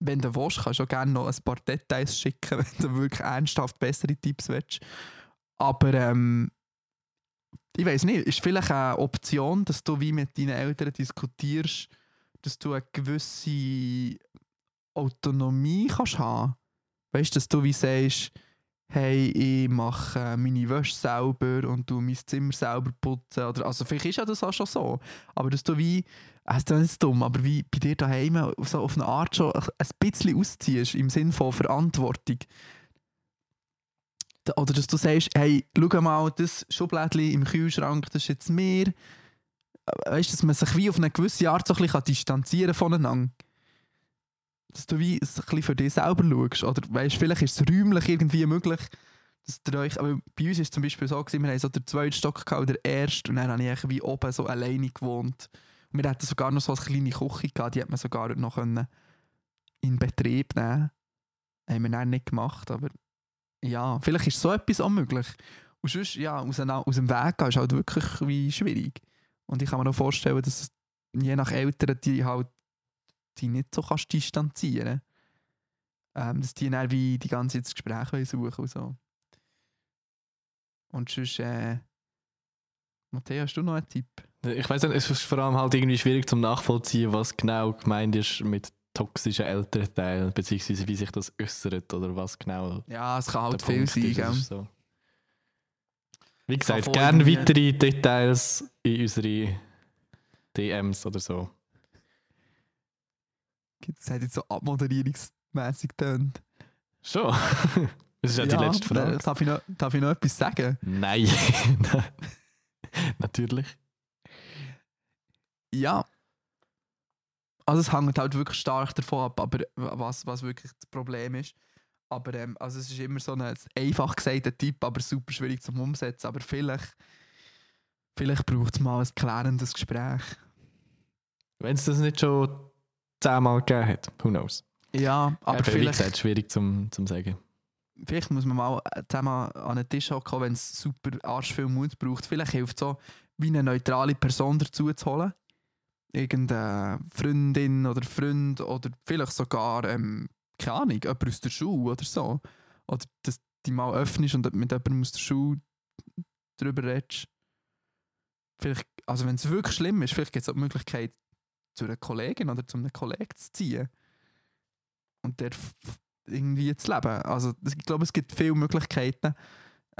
wenn du willst, kannst du auch gerne noch ein paar Details schicken, [LAUGHS] wenn du wirklich ernsthaft bessere Tipps willst. Aber ähm, ich weiß nicht, ist vielleicht eine Option, dass du wie mit deinen Eltern diskutierst, dass du eine gewisse Autonomie kannst haben. Weißt du, dass du wie sagst, hey, ich mache meine Wäsche selber und du mein Zimmer selber putzen. Oder, also vielleicht ist ja das auch schon so. Aber dass du wie, es ist ja nicht dumm, aber wie bei dir daheim so auf eine Art schon ein bisschen ausziehst, im Sinne von Verantwortung. Oder dass du sagst, hey, schau mal, das Schublädchen im Kühlschrank, das ist jetzt mir. Äh, Weißt du, dass man sich wie auf eine gewisse Art so ein bisschen distanzieren voneinander. Dass du wie ein bisschen für dich selber schaust. Oder weißt, vielleicht ist es räumlich irgendwie möglich, dass ihr euch. Aber bei uns ist es zum Beispiel so, wir haben so den zweiten Stock gehabt, den ersten, und dann habe ich wie oben so alleine gewohnt. Wir hatten sogar noch so eine kleine Küche gehabt, die hat man sogar noch können in Betrieb nehmen Haben wir dann nicht gemacht, aber ja, vielleicht ist so etwas auch möglich. Und sonst, ja, aus, einer- aus dem Weg gehen ist halt wirklich wie schwierig. Und ich kann mir auch vorstellen, dass je nach Eltern die halt die nicht so kannst distanzieren ähm, dass die dann wie die ganze Zeit das Gespräch suchen und so. Und sonst, äh, Matthias, hast du noch einen Tipp? Ich weiß nicht, es ist vor allem halt irgendwie schwierig zum Nachvollziehen, was genau gemeint ist mit toxischen Elternteilen, beziehungsweise wie sich das äußert oder was genau Ja, es kann halt viel Punkt sein, gell? So. Wie gesagt, gerne weitere Details in unsere DMs oder so. Das hat jetzt so Abmoderierungstipps mäßig tönt. Schon. [LAUGHS] Das ist ja, die letzte Frage. äh, Darf ich, noch, darf ich noch etwas sagen? Nein. [LAUGHS] Natürlich. Ja. Also es hängt halt wirklich stark davon ab, aber was, was wirklich das Problem ist. Aber ähm, also es ist immer so ein einfach gesagter Tipp, aber super schwierig zum Umsetzen. Aber vielleicht, vielleicht braucht es mal ein klärendes Gespräch. Wenn es das nicht schon zehnmal gegeben hat, who knows. Ja, aber wie vielleicht, gesagt, schwierig zum, zum sagen. vielleicht muss man mal zusammen an einen Tisch hocken, wenn es super arsch viel Mut braucht. Vielleicht hilft es so, wie eine neutrale Person dazu zu holen. Irgendeine Freundin oder Freund oder vielleicht sogar, ähm, keine Ahnung, jemand aus der Schule oder so. Oder dass die mal öffnest und mit jemandem aus der Schule darüber redest. Vielleicht, also wenn es wirklich schlimm ist, vielleicht gibt es auch die Möglichkeit, zu einer Kollegin oder zu einem Kollegen zu ziehen. Und der irgendwie zu leben. Also ich glaube, es gibt viele Möglichkeiten.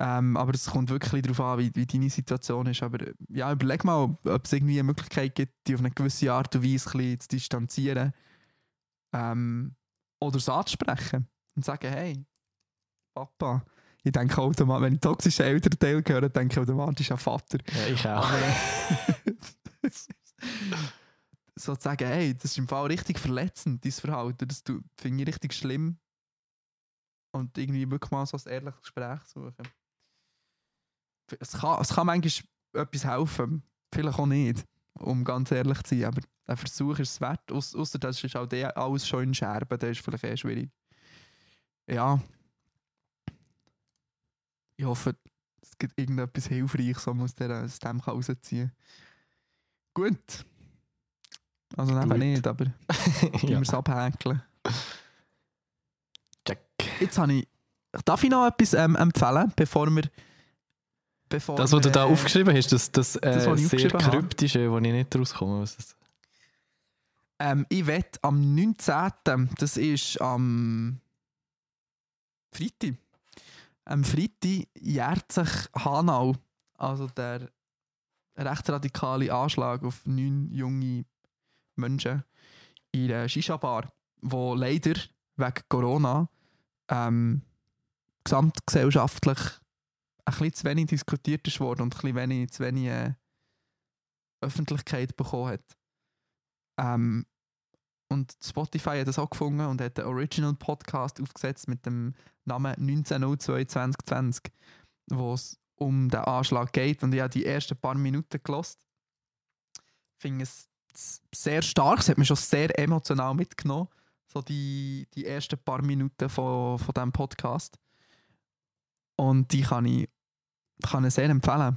Ähm, aber es kommt wirklich darauf an, wie, wie deine Situation ist. Aber äh, ja, überleg mal, ob es irgendwie eine Möglichkeit gibt, die auf eine gewisse Art und Weise ein bisschen zu distanzieren. Ähm, oder es anzusprechen. Und sagen, hey, Papa. Ich denke automatisch, wenn ich toxische Elternteil höre, denke ich automatisch an Vater. Ja, ich auch. Aber [LAUGHS] so zu sagen, hey, das ist im Fall richtig verletzend, dein Verhalten. Das finde ich richtig schlimm. Und irgendwie wirklich mal so ein ehrliches Gespräch suchen. Es kann, es kann manchmal etwas helfen, vielleicht auch nicht, um ganz ehrlich zu sein, aber ein Versuch ist es wert. Ausser das ist auch der alles schon in Scherben, das ist vielleicht eher schwierig. Ja. Ich hoffe, es gibt irgendetwas Hilfreiches, so man aus, der, aus dem rausziehen kann. Gut. Also eben Gut. nicht, aber [LAUGHS] ja. wir es abhäkeln. Check. Jetzt habe ich. Darf ich noch etwas ähm, empfehlen, bevor wir. Bevor Das, was du da äh, aufgeschrieben hast, das, das, äh, das, was sehr aufgeschrieben habe. kryptische, wo ich nicht rauskomme. Ähm, ich wette am 19. Das ist am Freitag. Am Freitag jährt sich Hanau, also der rechtsradikale Anschlag auf neun junge Menschen in einer Shisha-Bar, wo leider wegen Corona ähm, gesamtgesellschaftlich ein bisschen zu wenig diskutiert ist worden und ein wenig, zu wenig äh, Öffentlichkeit bekommen hat. Ähm, und Spotify hat das auch gefunden und hat einen Original Podcast aufgesetzt mit dem Namen 1902-2020, wo es um den Anschlag geht. Und ich habe die ersten paar Minuten gelost. Finde es sehr stark, es hat mich schon sehr emotional mitgenommen, so die, die ersten paar Minuten von, von diesem Podcast. Und die kann ich, kann ich sehr empfehlen.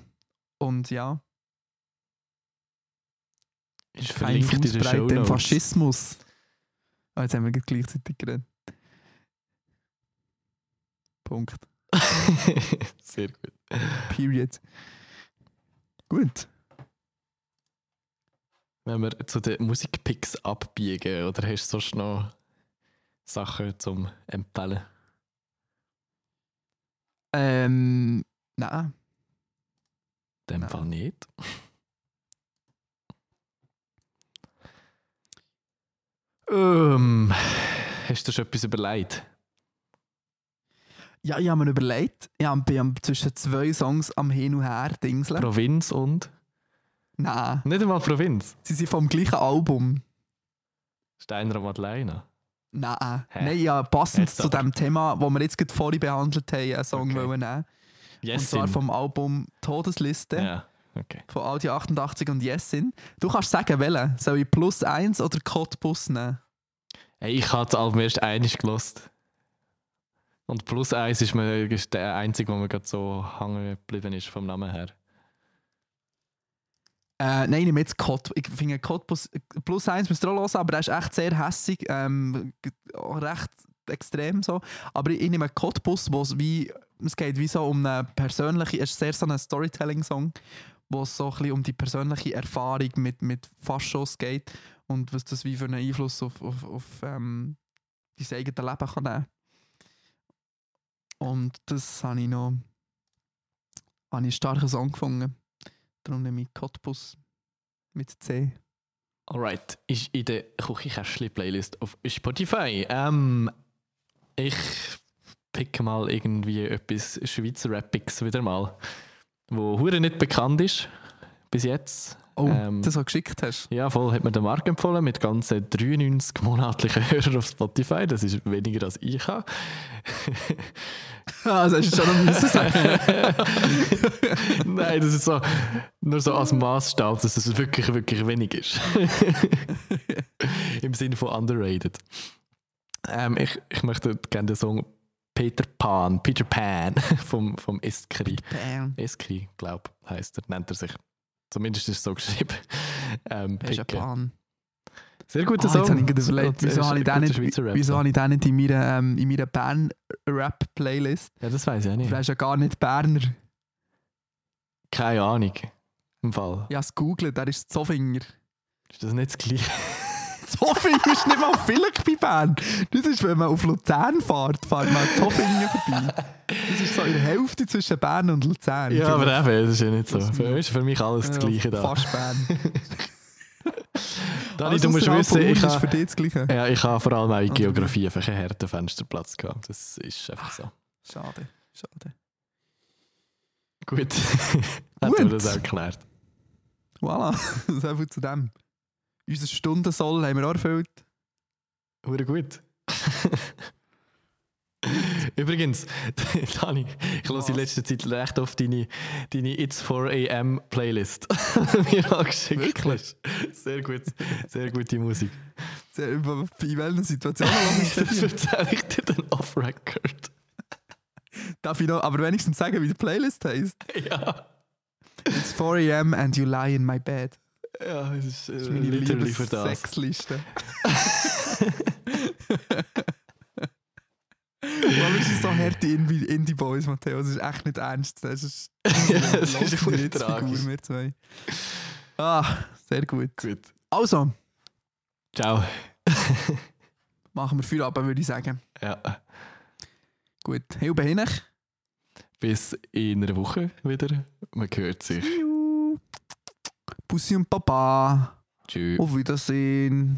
Und ja, ist kein verlinkt in den Fußbreit Show dem. Faschismus. Ah, jetzt haben wir gleichzeitig geredet. Punkt. [LAUGHS] sehr gut. Period. Gut. Wenn wir zu den Musikpicks abbiegen, oder hast du sonst noch Sachen zum Empfehlen? Ähm, nein. In dem. Fall nicht. ähm, hast du schon etwas überlegt? Ja, ich habe mir überlegt, ich bin zwischen zwei Songs am Hin und Her dingseln. Provinz und? Nein, Nicht einmal Provinz. sie sind vom gleichen Album. Steiner und Madeleine. Nein, Hä? nein, ja, passend Jetzt zu dem Thema, das wir jetzt gerade vorhin behandelt haben, einen Song Okay. wollen nehmen. Yes, und zwar vom Album Todesliste. Ja, okay. von Audio 88 und Yesin. Du kannst sagen, welchen. Soll ich Plus 1 oder Cottbus nehmen? Hey, ich habe das Album erst einig gelost. Und Plus 1 ist, mir, ist der einzige, wo mir gerade so hängen geblieben ist vom Namen her. Äh, nein, ich nehme jetzt Cott. Ich finde Cottbus Plus 1 müsst ihr auch hören, aber der ist echt sehr hässig. Ähm, recht extrem so. Aber ich, ich nehme Cottbus, wo es wie. Es geht wie so um eine persönliche. Es ist sehr so ein Storytelling-Song, wo es so ein bisschen um die persönliche Erfahrung mit, mit Faschos geht und was das wie für einen Einfluss auf, auf, auf ähm, dein eigenes Leben kann nehmen Und das habe ich noch. Habe ich einen starken Song gefunden. Darum nehme ich Cottbus mit C. Alright, ist in der Küchenkästchen-Playlist auf Spotify. Ähm, ich picke mal irgendwie etwas Schweizer Rappiges wieder mal, wo hure nicht bekannt ist bis jetzt. Oh, Ähm, das, du geschickt hast. Ja, voll hat mir der Marc empfohlen mit ganzen 93 monatlichen [LAUGHS] Hörern auf Spotify. Das ist weniger als ich habe. Ah, das hast du schon noch sagen. [LAUGHS] Nein, das ist so nur so als Maßstab, dass es wirklich, wirklich wenig ist. [LAUGHS] Im Sinne von underrated. Ähm, ich, ich möchte gerne den Song Peter Pan, Peter Pan [LAUGHS] vom, vom Eskri. Eskri, glaube heißt er, nennt er sich. Zumindest ist es so [LAUGHS] geschrieben. Ähm, picken. Plan. Sehr guter Ah, Song. jetzt habe ich überlegt, wieso ist habe ich ein den nicht, wieso habe ich den nicht in meiner, ähm, in meiner Bern-Rap-Playlist? Ja, das weiß ich auch nicht. Ist ja gar nicht Berner. Keine Ahnung. Im Fall. Ich habe es gegoogelt, der ist Zofinger. Ist das nicht das Gleiche? Zofinger ist nicht mal vielleicht bei Bern. Das ist, wenn man auf Luzern fährt, fährt man an Zofinger vorbei. Das ist so in der Hälfte zwischen Bern und Luzern. Ja, aber eben, das ist ja nicht so. Das- Für, ist für mich alles das Ja, Gleiche da. Fast Bern. [LAUGHS] Dani, Alles du musst wissen, ich ist für habe dich das Gleiche. ja, ich habe vor allem auch in Also, Geografie einfach einen harten Fensterplatz gehabt. Das ist einfach so. Schade, schade. Gut. [LAUGHS] Hat mir das auch erklärt. Voilà, [LAUGHS] so viel zu dem. Unser Stundensoll haben wir auch erfüllt. Hure gut. [LAUGHS] Übrigens, [LAUGHS] Dani, ich höre in letzter Zeit recht oft deine, deine It's 4 AM Playlist [LAUGHS] mir angeschickt Wirklich? hast. Sehr gut, sehr gute Musik. Sehr- In welchen Situationen Das erzähle ich dir dann off-record. Darf ich noch, aber wenigstens sagen, wie die Playlist heisst? Ja. It's 4 am and you lie in my bed. Ja, es ist, äh, Das ist meine literally für das. Liebes-Sexliste. [LAUGHS] Warum ist es so harte Indie- Indie-Boys, Matteo? Das ist echt nicht ernst. Das ist, [LAUGHS] Ja, es Laufende ist voll Witzfigur, tragisch. wir zwei. Ah, sehr gut. Gut. Also, Ciao. machen wir viel ab, würde ich sagen. Ja. Gut, Hilbe Hinech. Bis in einer Woche wieder. Man hört sich. Bussi und Papa. Tschüss. Auf Wiedersehen.